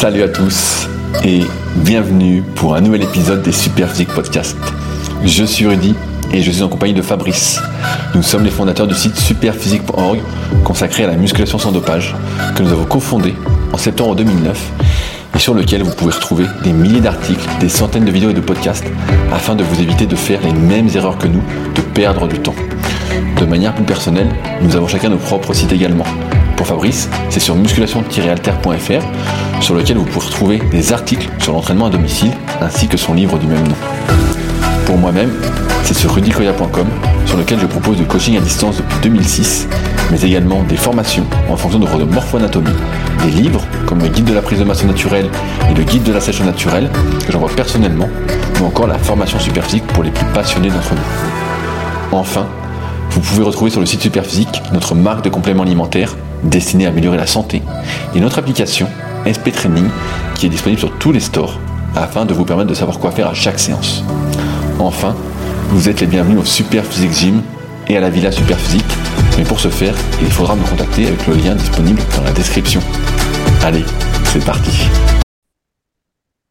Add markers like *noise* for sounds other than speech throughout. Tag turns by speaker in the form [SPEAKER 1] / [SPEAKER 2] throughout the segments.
[SPEAKER 1] Salut à tous et bienvenue pour un nouvel épisode des Super Physique Podcast. Je suis Rudy et je suis en compagnie de Fabrice. Nous sommes les fondateurs du site superphysique.org consacré à la musculation sans dopage que nous avons cofondé en septembre 2009 et sur lequel vous pouvez retrouver des milliers d'articles, des centaines de vidéos et de podcasts afin de vous éviter de faire les mêmes erreurs que nous, de perdre du temps. De manière plus personnelle, nous avons chacun nos propres sites également. Pour Fabrice, c'est sur musculation-alter.fr sur lequel vous pourrez retrouver des articles sur l'entraînement à domicile ainsi que son livre du même nom. Pour moi-même, c'est sur rudicoya.com sur lequel je propose du coaching à distance depuis 2006, mais également des formations en fonction de votre morpho-anatomie, des livres comme le guide de la prise de masse naturelle et le guide de la sèche naturelle que j'envoie personnellement, ou encore la formation superphysique pour les plus passionnés d'entre nous. Enfin, vous pouvez retrouver sur le site Superphysique notre marque de compléments alimentaires destinée à améliorer la santé et notre application SP Training qui est disponible sur tous les stores afin de vous permettre de savoir quoi faire à chaque séance. Enfin, vous êtes les bienvenus au Superphysique Gym et à la Villa Superphysique, mais pour ce faire, il faudra me contacter avec le lien disponible dans la description. Allez, c'est parti.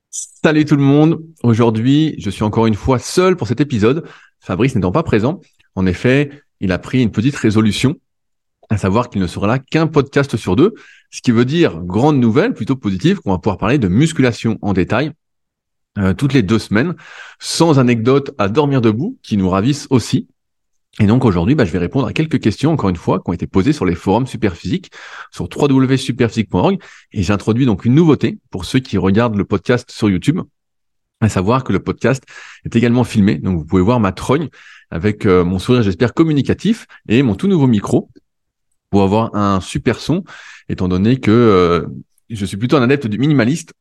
[SPEAKER 2] Salut tout le monde. Aujourd'hui, je suis encore une fois seul pour cet épisode. Fabrice n'étant pas présent. En effet, il a pris une petite résolution, à savoir qu'il ne sera là qu'un podcast sur deux, ce qui veut dire, grande nouvelle, plutôt positive, qu'on va pouvoir parler de musculation en détail euh, toutes les deux semaines, sans anecdotes à dormir debout, qui nous ravissent aussi. Et donc aujourd'hui, bah, je vais répondre à quelques questions, encore une fois, qui ont été posées sur les forums Superphysique, sur www.superphysique.org. Et j'introduis donc une nouveauté pour ceux qui regardent le podcast sur YouTube, à savoir que le podcast est également filmé. Donc vous pouvez voir ma trogne avec euh, mon sourire, j'espère, communicatif et mon tout nouveau micro pour avoir un super son, étant donné que euh, je suis plutôt un adepte du minimaliste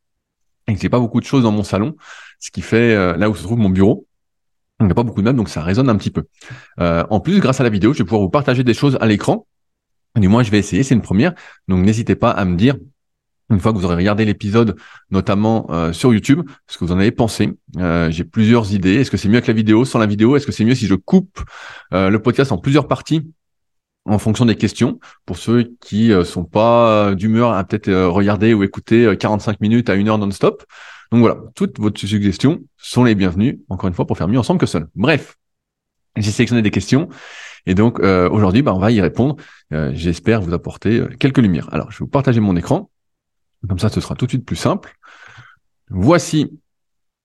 [SPEAKER 2] et que j'ai pas beaucoup de choses dans mon salon, ce qui fait euh, là où se trouve mon bureau. Il n'y a pas beaucoup de meubles, donc ça résonne un petit peu. en plus, grâce à la vidéo, je vais pouvoir vous partager des choses à l'écran. Du moins, je vais essayer, c'est une première. Donc n'hésitez pas à me dire une fois que vous aurez regardé l'épisode, notamment euh, sur YouTube, ce que vous en avez pensé. Euh, j'ai plusieurs idées. Est-ce que c'est mieux avec la vidéo, sans la vidéo? Est-ce que c'est mieux si je coupe euh, le podcast en plusieurs parties? En fonction des questions pour ceux qui sont pas d'humeur à peut-être regarder ou écouter 45 minutes à une heure non-stop. Donc voilà, toutes vos suggestions sont les bienvenues, encore une fois, pour faire mieux ensemble que seul. Bref, j'ai sélectionné des questions et donc aujourd'hui, bah, on va y répondre. J'espère vous apporter quelques lumières. Alors, je vais vous partager mon écran. Comme ça, ce sera tout de suite plus simple. Voici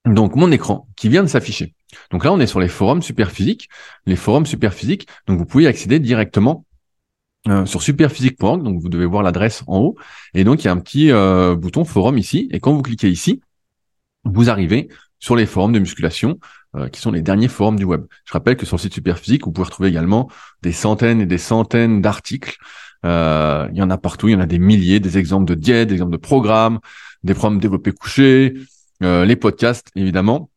[SPEAKER 2] donc mon écran qui vient de s'afficher. Donc là, on est sur les forums Superphysique. Les forums Superphysique, donc vous pouvez accéder directement euh, sur superphysique.org. Donc vous devez voir l'adresse en haut. Et donc il y a un petit euh, bouton forum ici. Et quand vous cliquez ici, vous arrivez sur les forums de musculation, euh, qui sont les derniers forums du web. Je rappelle que sur le site Superphysique, vous pouvez retrouver également des centaines et des centaines d'articles il y en a partout, il y en a des milliers, des exemples de diètes, des exemples de programmes, des programmes développés couchés, les podcasts évidemment,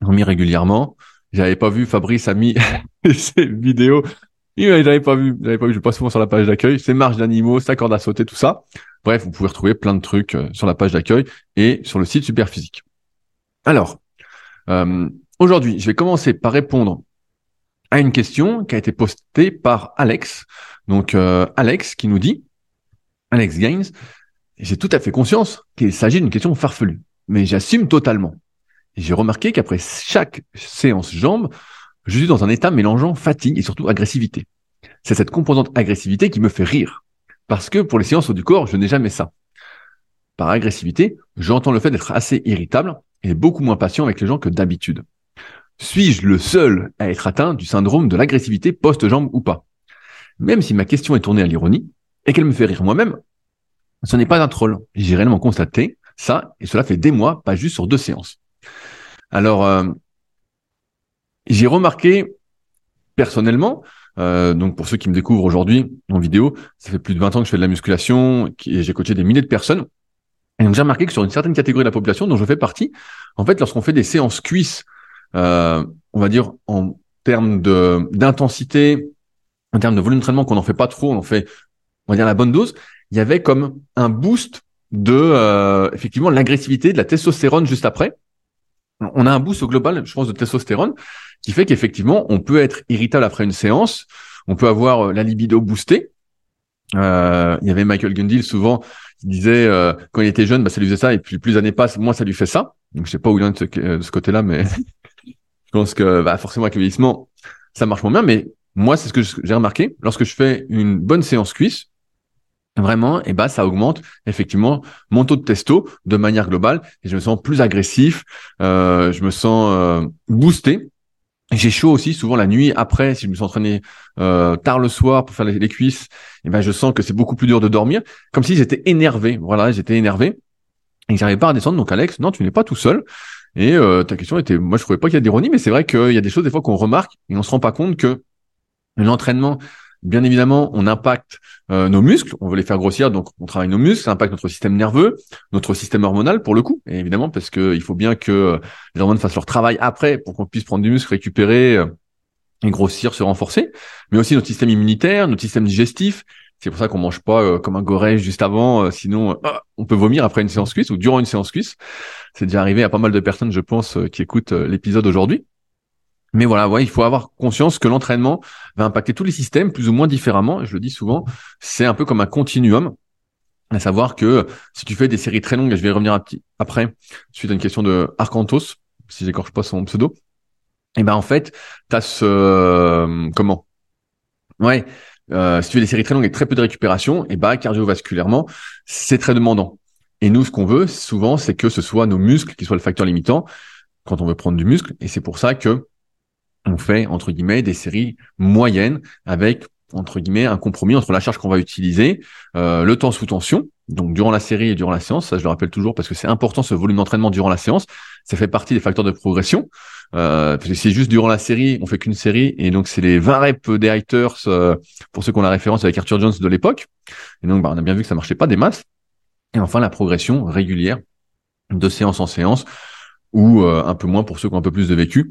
[SPEAKER 2] mis régulièrement. J'avais pas vu Fabrice a mis *laughs* ces vidéos. J'avais pas vu, j'avais pas vu. Je passe souvent sur la page d'accueil. C'est marches d'animaux, sa corde à sauter, tout ça. Bref, vous pouvez retrouver plein de trucs euh, sur la page d'accueil et sur le site Superphysique. Alors, euh, aujourd'hui, je vais commencer par répondre à une question qui a été postée par Alex. Donc euh, Alex qui nous dit, Alex Gaines, j'ai tout à fait conscience qu'il s'agit d'une question farfelue, mais j'assume totalement. J'ai remarqué qu'après chaque séance jambes, je suis dans un état mélangeant fatigue et surtout agressivité. C'est cette composante agressivité qui me fait rire. Parce que pour les séances du corps, je n'ai jamais ça. Par agressivité, j'entends le fait d'être assez irritable et beaucoup moins patient avec les gens que d'habitude. Suis-je le seul à être atteint du syndrome de l'agressivité post-jambe ou pas? Même si ma question est tournée à l'ironie et qu'elle me fait rire moi-même, ce n'est pas un troll. J'ai réellement constaté ça, et cela fait des mois, pas juste sur deux séances. Alors, euh, j'ai remarqué personnellement, euh, donc pour ceux qui me découvrent aujourd'hui en vidéo, ça fait plus de 20 ans que je fais de la musculation et j'ai coaché des milliers de personnes. Et donc j'ai remarqué que sur une certaine catégorie de la population dont je fais partie, en fait, lorsqu'on fait des séances cuisses, euh, on va dire en termes de d'intensité en termes de volume d'entraînement qu'on n'en fait pas trop, on en fait, on va dire la bonne dose, il y avait comme un boost de euh, effectivement l'agressivité, de la testostérone juste après. On a un boost global, je pense, de testostérone, qui fait qu'effectivement, on peut être irritable après une séance, on peut avoir euh, la libido boostée. Euh, il y avait Michael Gundil souvent disait euh, quand il était jeune, bah, ça lui faisait ça, et puis plus les années passent, moins ça lui fait ça. Donc je sais pas où il est de ce, côté-là, mais *laughs* je pense que bah, forcément avec le vieillissement, ça marche moins bien. Mais moi, c'est ce que j'ai remarqué. Lorsque je fais une bonne séance cuisse, vraiment, et eh bah, ça augmente effectivement mon taux de testo de manière globale et je me sens plus agressif, euh, je me sens euh, boosté. J'ai chaud aussi souvent la nuit après si je me suis entraîné euh, tard le soir pour faire les, cuisses, et eh ben je sens que c'est beaucoup plus dur de dormir, comme si j'étais énervé. Voilà, j'étais énervé et j'arrivais pas à descendre. Donc Alex, non, tu n'es pas tout seul. Et euh, ta question était, moi je trouvais pas qu'il y a d'ironie, mais c'est vrai qu'il y a des choses des fois qu'on remarque et on se rend pas compte que l'entraînement Bien évidemment, on impacte euh, nos muscles, on veut les faire grossir, donc on travaille nos muscles, ça impacte notre système nerveux, notre système hormonal pour le coup, et évidemment parce que il faut bien que les hormones fassent leur travail après pour qu'on puisse prendre du muscle, récupérer euh, et grossir, se renforcer, mais aussi notre système immunitaire, notre système digestif. C'est pour ça qu'on mange pas euh, comme un goré juste avant, sinon ah, on peut vomir après une séance cuisse ou durant une séance cuisse. C'est déjà arrivé à pas mal de personnes, je pense, qui écoutent l'épisode aujourd'hui. Mais voilà, ouais, il faut avoir conscience que l'entraînement va impacter tous les systèmes plus ou moins différemment. Je le dis souvent, c'est un peu comme un continuum. À savoir que si tu fais des séries très longues, et je vais y revenir après, suite à une question de Arcantos, si j'écorche pas son pseudo, et eh ben en fait, tu as ce euh, comment? Ouais, euh, si tu fais des séries très longues et très peu de récupération, et eh ben cardiovasculairement, c'est très demandant. Et nous, ce qu'on veut souvent, c'est que ce soit nos muscles qui soient le facteur limitant quand on veut prendre du muscle. Et c'est pour ça que on fait entre guillemets des séries moyennes avec entre guillemets un compromis entre la charge qu'on va utiliser, euh, le temps sous tension, donc durant la série et durant la séance, ça je le rappelle toujours parce que c'est important ce volume d'entraînement durant la séance, ça fait partie des facteurs de progression. Euh, parce que c'est juste durant la série, on fait qu'une série et donc c'est les 20 reps des haters euh, pour ceux qui ont la référence avec Arthur Jones de l'époque. Et donc bah, on a bien vu que ça marchait pas des masses. Et enfin la progression régulière de séance en séance ou euh, un peu moins pour ceux qui ont un peu plus de vécu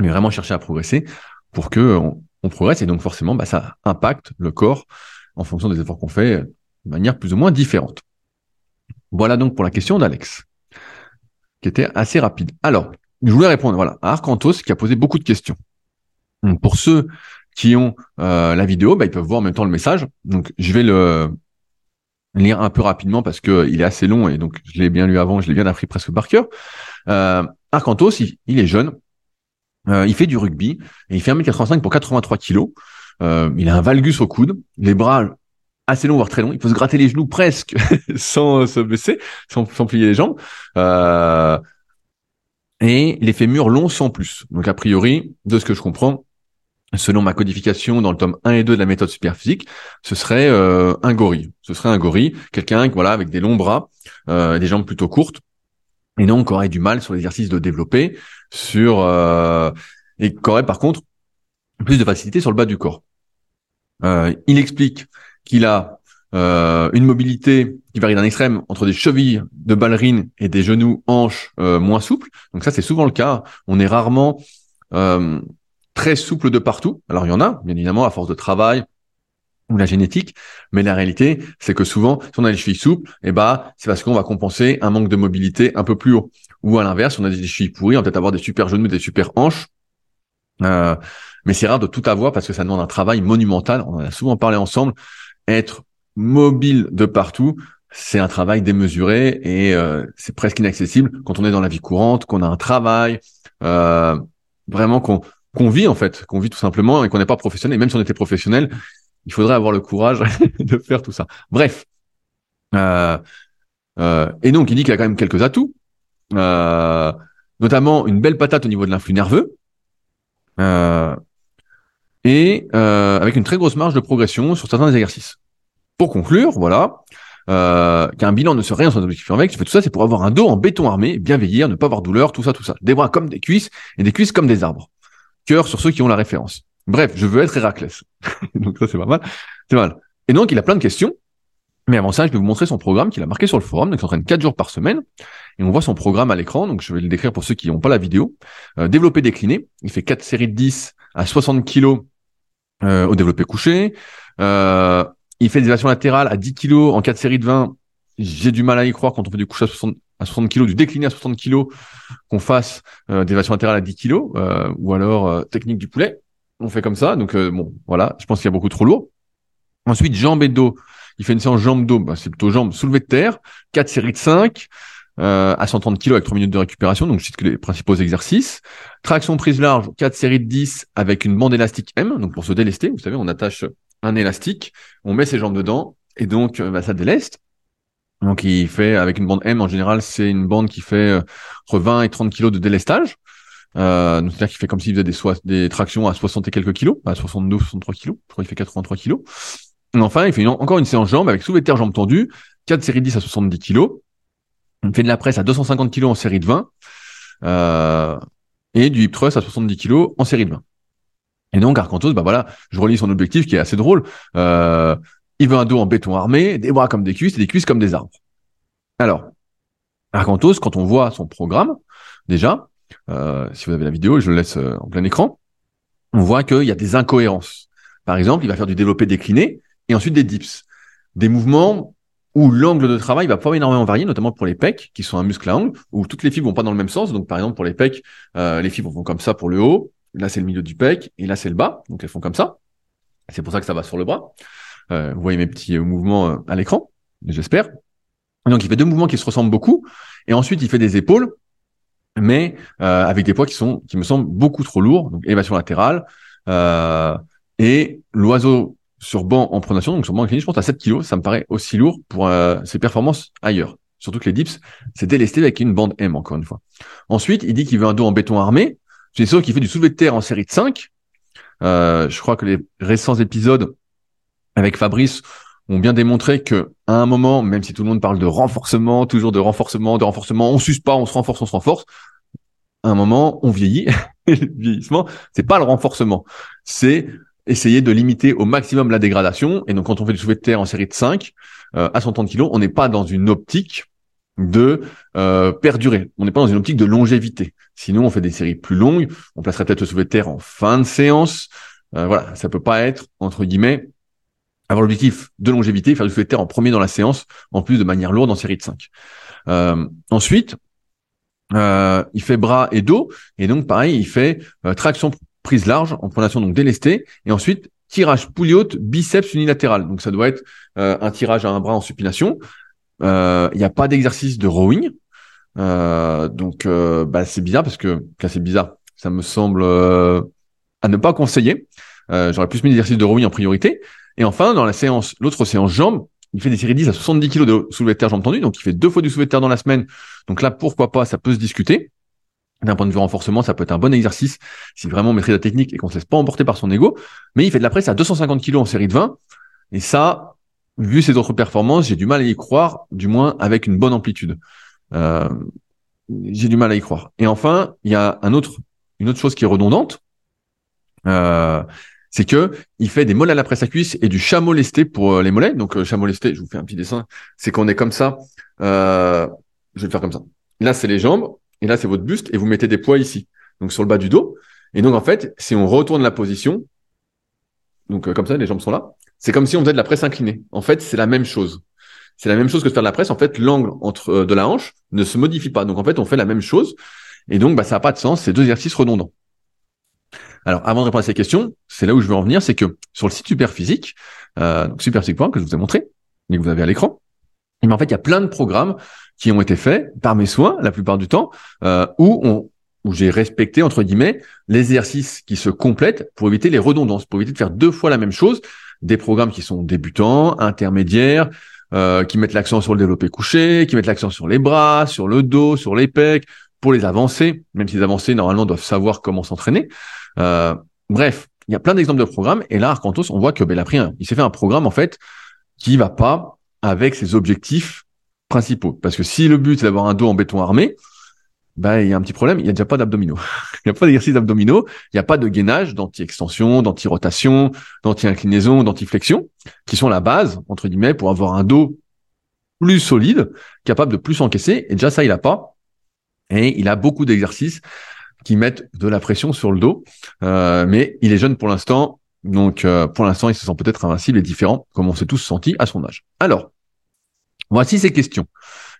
[SPEAKER 2] mais vraiment chercher à progresser pour que on, progresse et donc forcément bah, ça impacte le corps en fonction des efforts qu'on fait de manière plus ou moins différente. Voilà donc pour la question d'Alex, qui était assez rapide. Alors, je voulais répondre voilà à Arcantos qui a posé beaucoup de questions. Donc, pour ceux qui ont euh, la vidéo, bah, ils peuvent voir en même temps le message. Donc je vais le lire un peu rapidement parce que il est assez long et donc je l'ai bien lu avant, je l'ai bien appris presque par cœur. Euh, Arcantos, il est jeune, euh, il fait du rugby et il fait 1m85 pour 83 kilos. Euh, il a un valgus au coude, les bras assez longs voire très longs. Il peut se gratter les genoux presque *laughs* sans se blesser, sans, plier les jambes. Euh, et les fémurs longs sans plus. Donc a priori, de ce que je comprends, selon ma codification dans le tome 1 et 2 de la méthode superphysique, ce serait un gorille. Ce serait un gorille, quelqu'un voilà avec des longs bras, des jambes plutôt courtes, et donc aurait du mal sur l'exercice de développer, sur euh, et qu'aurait par contre plus de facilité sur le bas du corps. Euh, il explique qu'il a euh, une mobilité qui varie d'un extrême entre des chevilles de ballerine et des genoux hanches euh, moins souples. Donc ça c'est souvent le cas. On est rarement euh, très souple de partout. Alors il y en a, bien évidemment, à force de travail, ou la génétique, mais la réalité, c'est que souvent, si on a les chevilles souples, eh ben, c'est parce qu'on va compenser un manque de mobilité un peu plus haut. Ou à l'inverse, on a des chevilles pourries, on va peut-être avoir des super genoux, des super hanches. Euh, mais c'est rare de tout avoir parce que ça demande un travail monumental. On en a souvent parlé ensemble. Être mobile de partout, c'est un travail démesuré et euh, c'est presque inaccessible quand on est dans la vie courante, qu'on a un travail, euh, vraiment qu'on qu'on vit en fait, qu'on vit tout simplement et qu'on n'est pas professionnel. Même si on était professionnel, il faudrait avoir le courage *laughs* de faire tout ça. Bref. Euh, euh, et donc, il dit qu'il a quand même quelques atouts, euh, notamment une belle patate au niveau de l'influx nerveux, et avec une très grosse marge de progression sur certains exercices. Pour conclure, voilà, qu'un bilan ne serait rien sans objectif avec, tu fais tout ça, c'est pour avoir un dos en béton armé, bien vieillir, ne pas avoir douleur, tout ça, tout ça. Des bras comme des cuisses et des cuisses comme des arbres. Cœur sur ceux qui ont la référence. Bref, je veux être Héraclès. *laughs* donc ça, c'est pas mal. C'est mal. Et donc, il a plein de questions. Mais avant ça, je vais vous montrer son programme qu'il a marqué sur le forum. Donc, il s'entraîne 4 jours par semaine. Et on voit son programme à l'écran. Donc, je vais le décrire pour ceux qui n'ont pas la vidéo. Euh, développé décliné. Il fait 4 séries de 10 à 60 kilos euh, au développé couché. Euh, il fait des élévations latérales à 10 kilos en 4 séries de 20. J'ai du mal à y croire quand on fait du couché à 60, à 60 kilos, du décliné à 60 kilos, qu'on fasse euh, des élévations latérales à 10 kilos, ou alors technique du poulet on fait comme ça. Donc euh, bon, voilà, je pense qu'il y a beaucoup trop lourd. Ensuite, jambes et dos, il fait une séance jambes dos, bah, c'est plutôt jambes soulevées de terre, quatre séries de 5 euh, à 130 kg avec 3 minutes de récupération, donc je cite que les principaux exercices. Traction prise large, quatre séries de 10 avec une bande élastique M, donc pour se délester, vous savez, on attache un élastique, on met ses jambes dedans, et donc euh, bah, ça déleste. Donc il fait avec une bande M en général, c'est une bande qui fait euh, entre 20 et 30 kg de délestage. Euh, c'est-à-dire qu'il fait comme s'il faisait des, des tractions à 60 et quelques kilos, à 62, 63 kilos. Je crois qu'il fait 83 kilos. Et enfin, il fait encore une séance jambes avec soulevé de terre jambes tendues, 4 séries de 10 à 70 kilos. Il fait de la presse à 250 kilos en série de 20. Euh, et du hip thrust à 70 kilos en série de 20. Et donc, Arcantos, bah voilà, je relis son objectif qui est assez drôle. Euh, il veut un dos en béton armé, des bras comme des cuisses et des cuisses comme des arbres. Alors, Arcantos, quand on voit son programme, déjà, euh, si vous avez la vidéo, je le laisse euh, en plein écran, on voit qu'il y a des incohérences. Par exemple, il va faire du développé décliné et ensuite des dips. Des mouvements où l'angle de travail va pas énormément varier, notamment pour les pecs, qui sont un muscle à angle, où toutes les fibres vont pas dans le même sens. Donc, par exemple, pour les pecs, euh, les fibres vont comme ça pour le haut, là c'est le milieu du pec, et là c'est le bas, donc elles font comme ça. C'est pour ça que ça va sur le bras. vous voyez mes petits mouvements à l'écran, j'espère. Donc, il fait deux mouvements qui se ressemblent beaucoup, et ensuite il fait des épaules mais euh, avec des poids qui sont, qui me semblent beaucoup trop lourds. Donc élévation latérale euh, et l'oiseau sur banc en pronation, donc sur banc incliné, je pense à 7 kg, ça me paraît aussi lourd pour euh, ses performances ailleurs. Surtout que les dips, c'est délesté avec une bande M, encore une fois. Ensuite, il dit qu'il veut un dos en béton armé. C'est sûr qu'il fait du soulevé de terre en série de 5. Euh, je crois que les récents épisodes avec Fabrice ont bien démontré que à un moment, même si tout le monde parle de renforcement, toujours de renforcement, de renforcement, on s'use pas, on se renforce, on se renforce. À un moment, on vieillit. *laughs* et le vieillissement, c'est pas le renforcement, c'est essayer de limiter au maximum la dégradation. Et donc, quand on fait du soulevé de terre en série de 5 euh, à 130 kg, on n'est pas dans une optique de euh, perdurer. On n'est pas dans une optique de longévité. Sinon, on fait des séries plus longues. On placerait peut-être le soulevé de terre en fin de séance. Euh, voilà, ça peut pas être entre guillemets avoir l'objectif de longévité, faire du soulevé de terre en premier dans la séance, en plus de manière lourde en série de 5. Euh, ensuite, euh, il fait bras et dos, et donc pareil, il fait euh, traction prise large en pronation donc délesté, et ensuite tirage poulie biceps unilatéral. Donc ça doit être un tirage à un bras en supination. Il n'y a pas d'exercice de rowing, donc bah, c'est bizarre parce que, c'est bizarre, ça me semble à ne pas conseiller. J'aurais plus mis l'exercice de rowing en priorité. Et enfin, dans la séance, l'autre séance jambes, il fait des séries 10 à 70 kg de soulevé de terre jambes tendues, donc il fait deux fois du soulevé de terre dans la semaine. Donc là, pourquoi pas, ça peut se discuter. D'un point de vue renforcement, ça peut être un bon exercice si vraiment on maîtrise la technique et qu'on ne se laisse pas emporter par son ego. Mais il fait de la presse à 250 kg en série de 20. Et ça, vu ses autres performances, j'ai du mal à y croire, du moins avec une bonne amplitude. Euh, j'ai du mal à y croire. Et enfin, il y a un autre, une autre chose qui est redondante. Euh, c'est que il fait des mollets à la presse à cuisse et du chameau lesté pour euh, les mollets. Donc euh, chameau lesté, je vous fais un petit dessin, c'est qu'on est comme ça. Euh, je vais le faire comme ça. Là, c'est les jambes et là, c'est votre buste et vous mettez des poids ici, donc sur le bas du dos. Et donc en fait, si on retourne la position, donc comme ça, les jambes sont là. C'est comme si on faisait de la presse inclinée. En fait, c'est la même chose. C'est la même chose que de faire de la presse. En fait, l'angle entre de la hanche ne se modifie pas. Donc en fait, on fait la même chose. Et donc, bah, ça n'a pas de sens. C'est deux exercices redondants. Alors, avant de répondre à ces questions, c'est là où je veux en venir, c'est que sur le site Superphysique, euh, Superphysique.com, que je vous ai montré, et que vous avez à l'écran, mais eh en fait, il y a plein de programmes qui ont été faits par mes soins, la plupart du temps, euh, où on, où j'ai respecté entre guillemets les exercices qui se complètent pour éviter les redondances, pour éviter de faire deux fois la même chose. Des programmes qui sont débutants, intermédiaires, euh, qui mettent l'accent sur le développé couché, qui mettent l'accent sur les bras, sur le dos, sur les pecs, pour les avancés, même si les avancés normalement doivent savoir comment s'entraîner. Euh, bref, il y a plein d'exemples de programmes. Et là, Arcantos, on voit que ben, il, a pris il s'est fait un programme en fait qui va pas avec ses objectifs principaux. Parce que si le but c'est d'avoir un dos en béton armé, ben, il y a un petit problème, il n'y a déjà pas d'abdominaux. *laughs* il n'y a pas d'exercice d'abdominaux, il n'y a pas de gainage d'anti-extension, d'anti-rotation, d'anti-inclinaison, d'anti-flexion, qui sont la base, entre guillemets, pour avoir un dos plus solide, capable de plus encaisser. Et déjà, ça, il a pas. Et il a beaucoup d'exercices qui mettent de la pression sur le dos. Euh, mais il est jeune pour l'instant, donc euh, pour l'instant, il se sent peut-être invincible et différent, comme on s'est tous senti à son âge. Alors, voici ces questions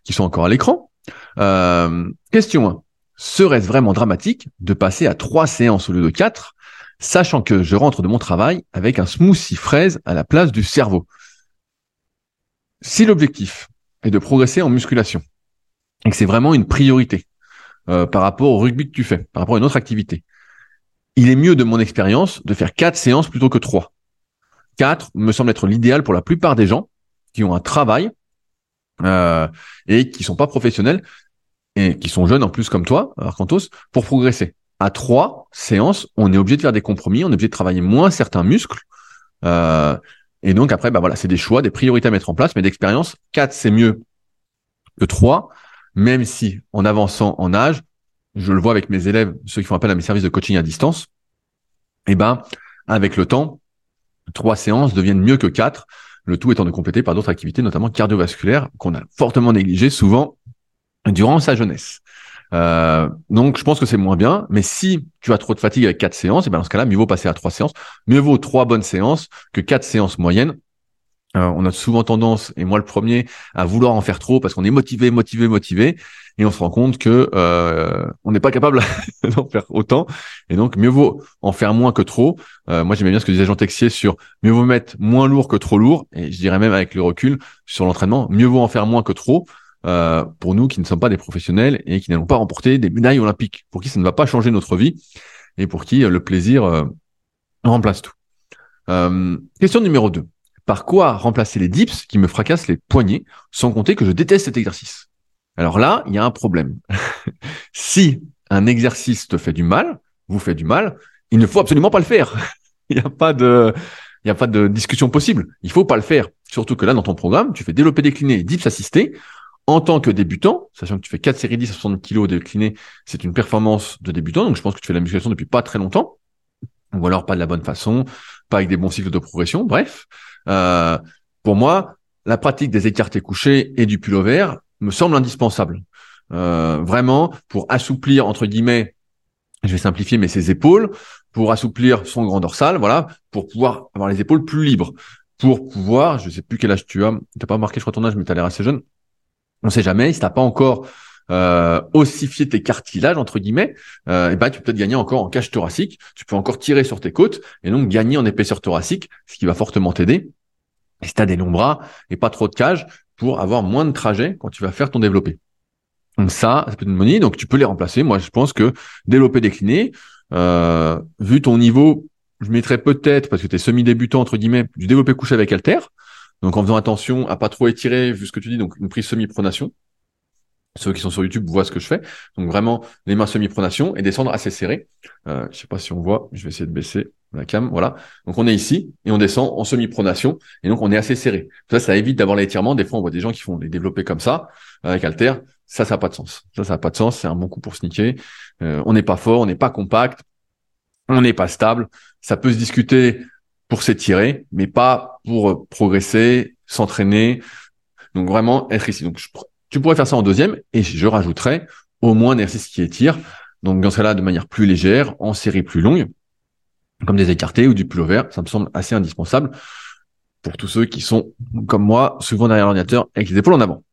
[SPEAKER 2] qui sont encore à l'écran. Euh, question 1. Serait-ce vraiment dramatique de passer à trois séances au lieu de quatre, sachant que je rentre de mon travail avec un smoothie fraise à la place du cerveau? Si l'objectif est de progresser en musculation et que c'est vraiment une priorité euh, par rapport au rugby que tu fais, par rapport à une autre activité, il est mieux de mon expérience de faire quatre séances plutôt que trois. Quatre me semble être l'idéal pour la plupart des gens qui ont un travail euh, et qui sont pas professionnels et qui sont jeunes en plus comme toi, Arcantos, pour progresser. À trois séances, on est obligé de faire des compromis, on est obligé de travailler moins certains muscles. Euh, et donc après, bah voilà, c'est des choix, des priorités à mettre en place, mais d'expérience, quatre c'est mieux que trois, même si en avançant en âge, je le vois avec mes élèves, ceux qui font appel à mes services de coaching à distance, eh ben avec le temps, trois séances deviennent mieux que quatre, le tout étant de compléter par d'autres activités, notamment cardiovasculaires, qu'on a fortement négligées souvent durant sa jeunesse. Euh, donc je pense que c'est moins bien, mais si tu as trop de fatigue avec quatre séances, et eh ben dans ce cas-là, mieux vaut passer à trois séances, mieux vaut trois bonnes séances que quatre séances moyennes. Euh, on a souvent tendance, et moi le premier, à vouloir en faire trop parce qu'on est motivé, motivé, motivé, et on se rend compte que euh, on n'est pas capable *laughs* d'en faire autant, et donc mieux vaut en faire moins que trop. Euh, moi j'aimais bien ce que disait Jean Texier sur mieux vaut mettre moins lourd que trop lourd, et je dirais même avec le recul sur l'entraînement, mieux vaut en faire moins que trop. Euh, pour nous qui ne sommes pas des professionnels et qui n'allons pas remporter des médailles olympiques, pour qui ça ne va pas changer notre vie et pour qui euh, le plaisir remplace tout. question numéro 2. Par quoi remplacer les dips qui me fracassent les poignets, sans compter que je déteste cet exercice? Alors là, il y a un problème. *laughs* si un exercice te fait du mal, vous fait du mal, il ne faut absolument pas le faire. *laughs* il n'y a pas de, il n'y a pas de discussion possible. Il faut pas le faire. Surtout que là, dans ton programme, tu fais développer décliner dips assistés en tant que débutant, sachant que tu fais 4 séries 10 à 60 kg décliné, c'est une performance de débutant, donc je pense que tu fais la musculation depuis pas très longtemps, ou alors pas de la bonne façon, pas avec des bons cycles de progression, bref. Euh, pour moi, la pratique des écartés couchés et du pullover me semble indispensable. Euh, vraiment, pour assouplir, entre guillemets, je vais simplifier, mais ses épaules, pour assouplir son grand dorsal, voilà, pour pouvoir avoir les épaules plus libres, pour pouvoir, je sais plus quel âge tu as, tu n'as pas marqué, je crois, ton âge, mais tu as l'air assez jeune, on sait jamais, si t'as pas encore euh, ossifié tes cartilages entre guillemets, euh, et ben tu peux peut-être gagner encore en cage thoracique. Tu peux encore tirer sur tes côtes et donc gagner en épaisseur thoracique, ce qui va fortement t'aider. Et si t'as des longs bras et pas trop de cage, pour avoir moins de trajet quand tu vas faire ton développé. Donc ça, ça peut être une monnaie. Donc tu peux les remplacer. Moi, je pense que développer décliné, euh, vu ton niveau, je mettrais peut-être parce que tu es semi-débutant entre guillemets du développé couché avec halter. Donc en faisant attention à pas trop étirer, vu ce que tu dis, donc une prise semi-pronation. Ceux qui sont sur YouTube voient ce que je fais. Donc vraiment les mains semi-pronation et descendre assez serré. Euh, je sais pas si on voit, je vais essayer de baisser la cam. Voilà. Donc on est ici et on descend en semi-pronation et donc on est assez serré. Ça, ça évite d'avoir l'étirement. Des fois, on voit des gens qui font les développer comme ça avec alter. Ça, ça n'a pas de sens. Ça, ça n'a pas de sens. C'est un bon coup pour sneaker. Euh, on n'est pas fort, on n'est pas compact, on n'est pas stable. Ça peut se discuter pour s'étirer, mais pas pour progresser, s'entraîner. Donc vraiment être ici. Donc tu pourrais faire ça en deuxième et je rajouterais au moins un exercice qui étire. Donc dans ce cas-là, de manière plus légère, en série plus longue, comme des écartés ou du pullover, ça me semble assez indispensable pour tous ceux qui sont comme moi, souvent derrière l'ordinateur avec les épaules en avant.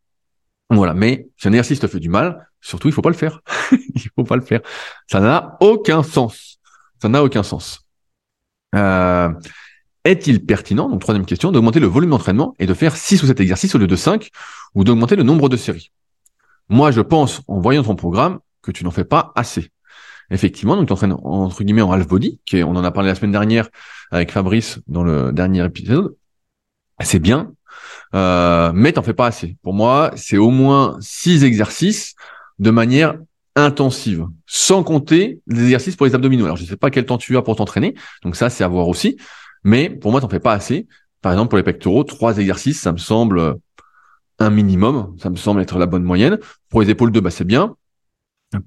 [SPEAKER 2] Voilà. Mais si un exercice te fait du mal, surtout il faut pas le faire. *laughs* il faut pas le faire. Ça n'a aucun sens. Ça n'a aucun sens. Euh, est-il pertinent, donc troisième question, d'augmenter le volume d'entraînement et de faire 6 ou 7 exercices au lieu de 5 ou d'augmenter le nombre de séries? Moi, je pense, en voyant ton programme, que tu n'en fais pas assez. Effectivement, donc tu entraînes entre guillemets en half body, qui on en a parlé la semaine dernière avec Fabrice dans le dernier épisode. C'est bien, euh, mais t'en fais pas assez. Pour moi, c'est au moins 6 exercices de manière intensive, sans compter les exercices pour les abdominaux. Alors, je ne sais pas quel temps tu as pour t'entraîner, donc ça, c'est à voir aussi. Mais pour moi, t'en fais pas assez. Par exemple, pour les pectoraux, trois exercices, ça me semble un minimum. Ça me semble être la bonne moyenne. Pour les épaules, deux, bah, c'est bien.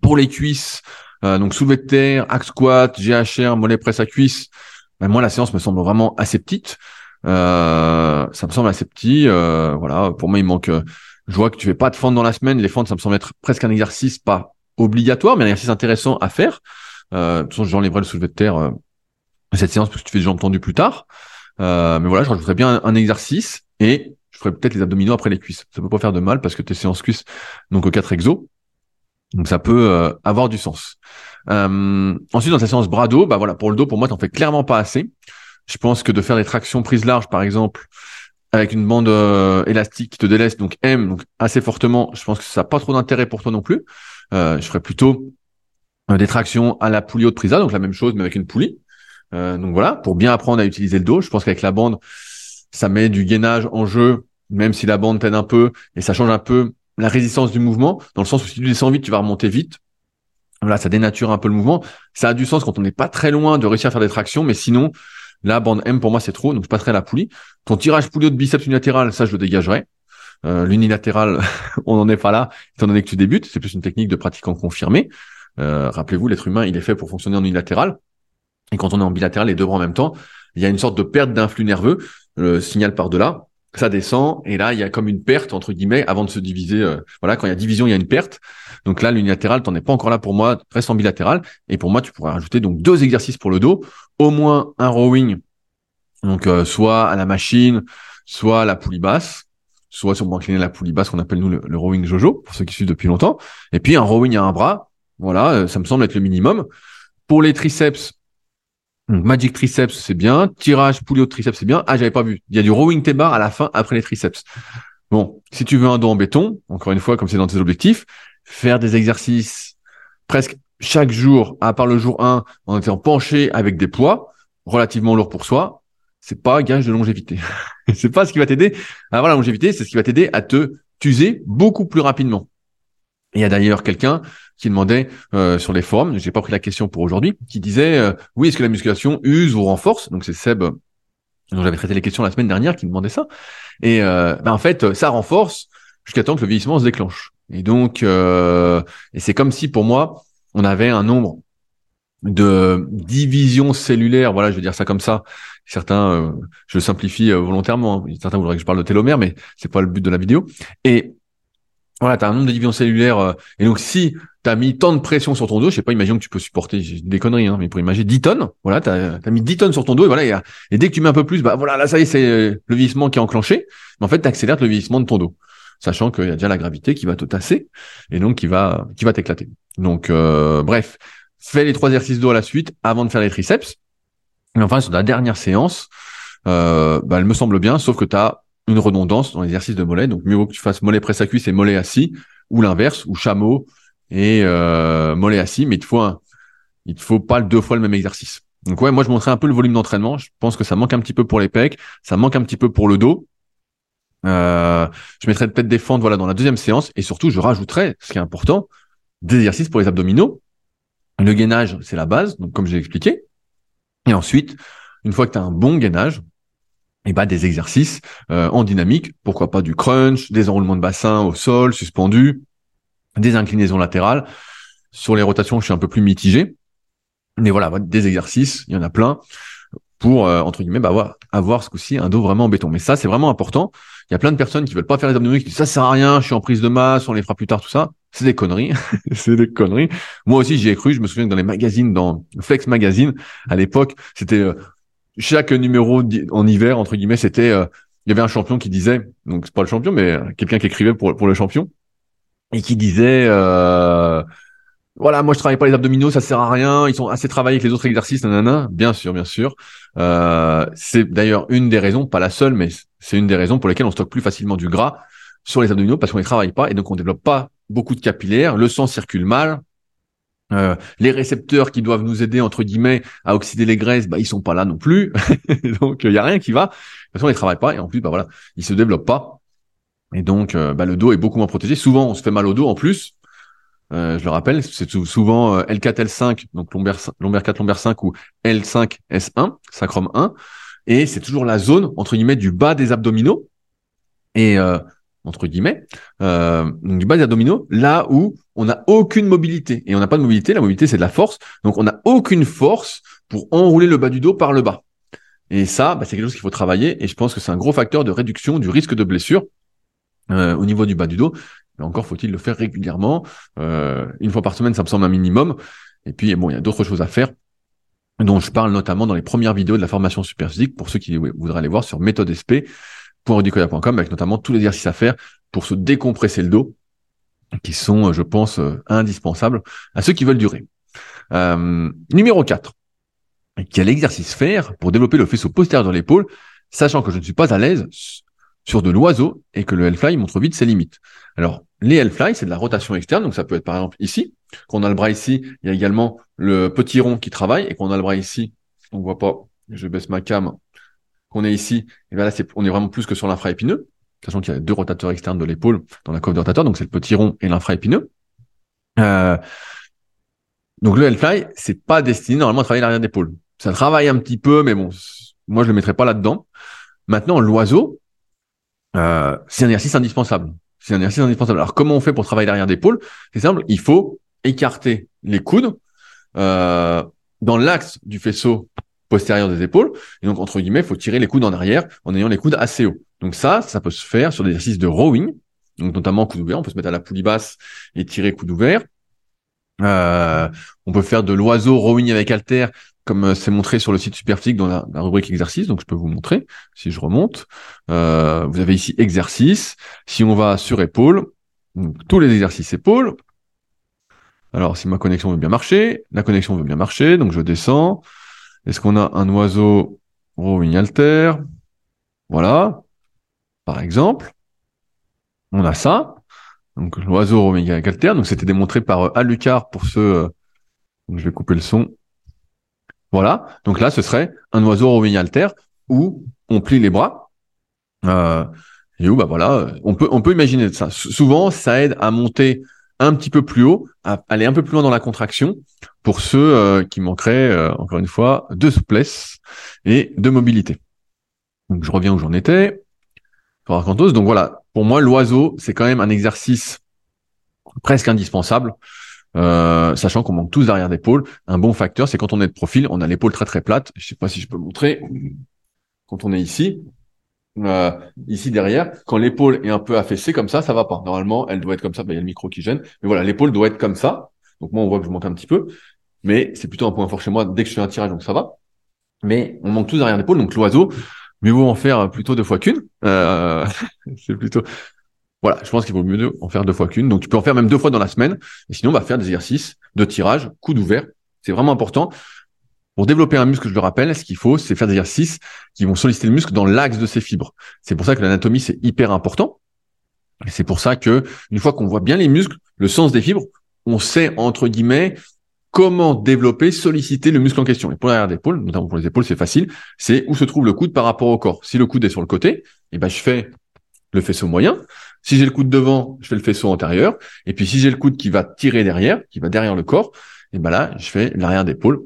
[SPEAKER 2] Pour les cuisses, euh, donc soulevé de terre, axe squat, GHR, mollet presse à cuisse, bah, moi, la séance me semble vraiment assez petite. Euh, ça me semble assez petit. Euh, voilà, pour moi, il manque. je vois que tu fais pas de fente dans la semaine. Les fentes, ça me semble être presque un exercice pas obligatoire, mais un exercice intéressant à faire. Euh, de toute façon, j'enlèverai le soulevé de terre cette séance parce que tu fais des jambes tendues plus tard. Euh, mais voilà, je rajouterais bien un, exercice et je ferais peut-être les abdominaux après les cuisses. Ça peut pas faire de mal parce que tes séances cuisses, donc 4 exos. Donc ça peut euh, avoir du sens. Euh, ensuite, dans ta séance bras dos, bah voilà, pour le dos, pour moi, t'en fais clairement pas assez. Je pense que de faire des tractions prises larges, par exemple, avec une bande euh, élastique qui te délaisse, donc M, donc assez fortement, je pense que ça n'a pas trop d'intérêt pour toi non plus. Euh, je ferais plutôt euh, des tractions à la poulie haute prisa, donc la même chose mais avec une poulie. Donc voilà, pour bien apprendre à utiliser le dos. Je pense qu'avec la bande, ça met du gainage en jeu, même si la bande t'aide un peu et ça change un peu la résistance du mouvement, dans le sens où si tu descends vite, tu vas remonter vite. Voilà, ça dénature un peu le mouvement. Ça a du sens quand on n'est pas très loin de réussir à faire des tractions, mais sinon, la bande M pour moi c'est trop, donc je passerai à la poulie. Ton tirage poulie de biceps unilatéral, ça je le dégagerai. Euh, l'unilatéral, *laughs* on n'en est pas là, étant donné que tu débutes. C'est plus une technique de pratiquant confirmé. Euh, rappelez-vous, l'être humain, il est fait pour fonctionner en unilatéral. Et quand on est en bilatéral, les deux bras en même temps, il y a une sorte de perte d'influx nerveux. Le signal par delà, ça descend et là il y a comme une perte entre guillemets avant de se diviser. Euh, voilà, quand il y a division, il y a une perte. Donc là, l'unilatéral, t'en es pas encore là pour moi. Reste en bilatéral. Et pour moi, tu pourrais rajouter donc deux exercices pour le dos, au moins un rowing, donc euh, soit à la machine, soit à la poulie basse, soit sur incliner la poulie basse qu'on appelle nous le, rowing Jojo pour ceux qui suivent depuis longtemps. Et puis un rowing à un bras. Voilà, euh, ça me semble être le minimum. Pour les triceps, Magic triceps, c'est bien. Tirage poulie de triceps, c'est bien. Ah, j'avais pas vu. Il y a du rowing T-bar à la fin après les triceps. Bon, si tu veux un dos en béton, encore une fois, comme c'est dans tes objectifs, faire des exercices presque chaque jour, à part le jour 1, en étant penché avec des poids relativement lourds pour soi, c'est pas gage de longévité. *laughs* c'est pas ce qui va t'aider à avoir la longévité, c'est ce qui va t'aider à te t'user beaucoup plus rapidement. Il y a d'ailleurs quelqu'un qui demandait euh, sur les forums, j'ai pas pris la question pour aujourd'hui, qui disait euh, oui est-ce que la musculation use ou renforce? Donc c'est Seb dont j'avais traité les questions la semaine dernière qui demandait ça. Et euh, ben en fait ça renforce jusqu'à temps que le vieillissement se déclenche. Et donc et c'est comme si pour moi on avait un nombre de divisions cellulaires, voilà, je vais dire ça comme ça. Certains, je simplifie volontairement. Hein. Certains voudraient que je parle de télomère, mais c'est pas le but de la vidéo. Et voilà, tu as un nombre de divisions cellulaires. Euh, et donc, si tu as mis tant de pression sur ton dos, je sais pas, imagine que tu peux supporter des conneries, hein, mais pour imaginer 10 tonnes, voilà, tu as, mis 10 tonnes sur ton dos, et voilà, et, dès que tu mets un peu plus, bah voilà, là, ça y est, c'est euh, le vieillissement qui est enclenché. Mais en fait, tu accélères le vieillissement de ton dos, sachant qu'il y a déjà la gravité qui va te tasser, et donc qui va qui va t'éclater. Donc, euh, bref, fais les trois exercices dos à la suite avant de faire les triceps. Et enfin, sur la dernière séance, euh, bah, elle me semble bien, sauf que tu as une redondance dans l'exercice de mollet. Donc mieux vaut que tu fasses mollet presse à cuisse et mollet assis, ou l'inverse, ou chameau et euh, mollet assis, mais il te faut il te faut pas deux fois le même exercice. Donc ouais, moi je montrais un peu le volume d'entraînement. Je pense que ça manque un petit peu pour les pecs, ça manque un petit peu pour le dos. Euh, je mettrais peut-être des fentes voilà dans la deuxième séance et surtout je rajouterais ce qui est important des exercices pour les abdominaux. Le gainage c'est la base, donc comme j'ai expliqué. Et ensuite, une fois que tu as un bon gainage, et bah des exercices euh, en dynamique, pourquoi pas du crunch, des enroulements de bassin au sol, suspendu, des inclinaisons latérales. Sur les rotations, je suis un peu plus mitigé. Mais voilà, des exercices, il y en a plein pour euh, entre guillemets bah, avoir, avoir ce coup-ci un dos vraiment en béton. Mais ça, c'est vraiment important. Il y a plein de personnes qui veulent pas faire les abdominaux, qui disent ça sert à rien, je suis en prise de masse, on les fera plus tard, tout ça. C'est des conneries. *laughs* c'est des conneries. Moi aussi, j'y ai cru. Je me souviens que dans les magazines, dans Flex Magazine, à l'époque, c'était euh, chaque numéro en hiver, entre guillemets, c'était, euh, il y avait un champion qui disait, donc c'est pas le champion, mais quelqu'un qui écrivait pour, pour le champion, et qui disait, euh, voilà, moi je travaille pas les abdominaux, ça sert à rien, ils sont assez travaillés avec les autres exercices, nanana. Bien sûr, bien sûr. Euh, c'est d'ailleurs une des raisons, pas la seule, mais c'est une des raisons pour lesquelles on stocke plus facilement du gras sur les abdominaux parce qu'on les travaille pas et donc on développe pas beaucoup de capillaires, le sang circule mal, euh, les récepteurs qui doivent nous aider entre guillemets à oxyder les graisses, bah ils sont pas là non plus. *laughs* donc il y a rien qui va. De toute façon, ils travaillent pas et en plus bah voilà, ils se développent pas. Et donc euh, bah, le dos est beaucoup moins protégé. Souvent, on se fait mal au dos en plus. Euh, je le rappelle, c'est souvent L4, L5, donc lombaire, lombaire 4, lombaire 5 ou L5, S1, sacrum 1. Et c'est toujours la zone, entre guillemets, du bas des abdominaux. Et entre guillemets, euh, donc du bas des abdominaux, là où on n'a aucune mobilité. Et on n'a pas de mobilité, la mobilité c'est de la force. Donc on n'a aucune force pour enrouler le bas du dos par le bas. Et ça, bah, c'est quelque chose qu'il faut travailler. Et je pense que c'est un gros facteur de réduction du risque de blessure euh, au niveau du bas du dos. Mais encore faut-il le faire régulièrement. Euh, une fois par semaine, ça me semble un minimum. Et puis bon, il y a d'autres choses à faire dont je parle notamment dans les premières vidéos de la formation super physique pour ceux qui voudraient aller voir sur méthode SP .rudicoya.com avec notamment tous les exercices à faire pour se décompresser le dos, qui sont, euh, je pense, euh, indispensables à ceux qui veulent durer. Euh, numéro 4. Quel exercice faire pour développer le faisceau postérieur de l'épaule, sachant que je ne suis pas à l'aise sur de l'oiseau et que le L-fly montre vite ses limites. Alors, les L-fly, c'est de la rotation externe, donc ça peut être par exemple ici, qu'on a le bras ici, il y a également le petit rond qui travaille et qu'on a le bras ici, on voit pas, je baisse ma cam, qu'on est ici, et bien là, c'est, on est vraiment plus que sur l'infraépineux, sachant qu'il y a deux rotateurs externes de l'épaule dans la coiffe de rotateur, donc c'est le petit rond et l'infraépineux. Euh, donc le L-fly, c'est pas destiné normalement à travailler l'arrière d'épaule. Ça travaille un petit peu, mais bon, moi je le mettrais pas là-dedans. Maintenant, l'oiseau, euh, c'est un exercice indispensable. C'est un exercice indispensable. Alors comment on fait pour travailler l'arrière d'épaule? C'est simple, il faut écarter les coudes euh, dans l'axe du faisceau postérieur des épaules. Et donc, entre guillemets, il faut tirer les coudes en arrière en ayant les coudes assez hauts. Donc ça, ça peut se faire sur des exercices de rowing, donc notamment coude ouvert. On peut se mettre à la poulie basse et tirer coude ouvert. Euh, on peut faire de l'oiseau rowing avec halter, comme euh, c'est montré sur le site Superphysique dans la, rubrique exercice. Donc je peux vous montrer si je remonte. Euh, vous avez ici exercice. Si on va sur épaule, tous les exercices épaules. Alors si ma connexion veut bien marcher, la connexion veut bien marcher, donc je descends. Est-ce qu'on a un oiseau rowing halter Voilà. Par exemple, on a ça. Donc l'oiseau rowing halter. Donc c'était démontré par euh, Alucard pour ceux. Euh, je vais couper le son. Voilà. Donc là, ce serait un oiseau rowing halter où on plie les bras. Euh, et où bah voilà, on peut on peut imaginer ça. souvent, ça aide à monter un petit peu plus haut, aller un peu plus loin dans la contraction pour ceux euh, qui manqueraient, euh, encore une fois, de souplesse et de mobilité. Donc je reviens où j'en étais. Donc voilà, pour moi, l'oiseau, c'est quand même un exercice presque indispensable, euh, sachant qu'on manque tous derrière d'épaule. Un bon facteur, c'est quand on est de profil, on a l'épaule très très plate. Je sais pas si je peux montrer. Quand on est ici, euh, ici derrière, quand l'épaule est un peu affaissée comme ça, ça va pas. Normalement, elle doit être comme ça. Bah, il y a le micro qui gêne, mais voilà, l'épaule doit être comme ça. Donc moi, on voit que je monte un petit peu, mais c'est plutôt un point fort chez moi dès que je fais un tirage, donc ça va. Mais on manque tous derrière l'épaule, donc l'oiseau, mieux vaut en faire plutôt deux fois qu'une. Euh, *laughs* c'est plutôt voilà, je pense qu'il vaut mieux en faire deux fois qu'une. Donc tu peux en faire même deux fois dans la semaine. Et sinon, on va faire des exercices de tirage, coude ouvert. C'est vraiment important. Pour développer un muscle, je le rappelle, ce qu'il faut, c'est faire des exercices qui vont solliciter le muscle dans l'axe de ses fibres. C'est pour ça que l'anatomie, c'est hyper important. Et c'est pour ça que, une fois qu'on voit bien les muscles, le sens des fibres, on sait, entre guillemets, comment développer, solliciter le muscle en question. Et pour l'arrière d'épaule, notamment pour les épaules, c'est facile. C'est où se trouve le coude par rapport au corps. Si le coude est sur le côté, eh ben, je fais le faisceau moyen. Si j'ai le coude devant, je fais le faisceau antérieur. Et puis, si j'ai le coude qui va tirer derrière, qui va derrière le corps, et eh ben là, je fais l'arrière d'épaule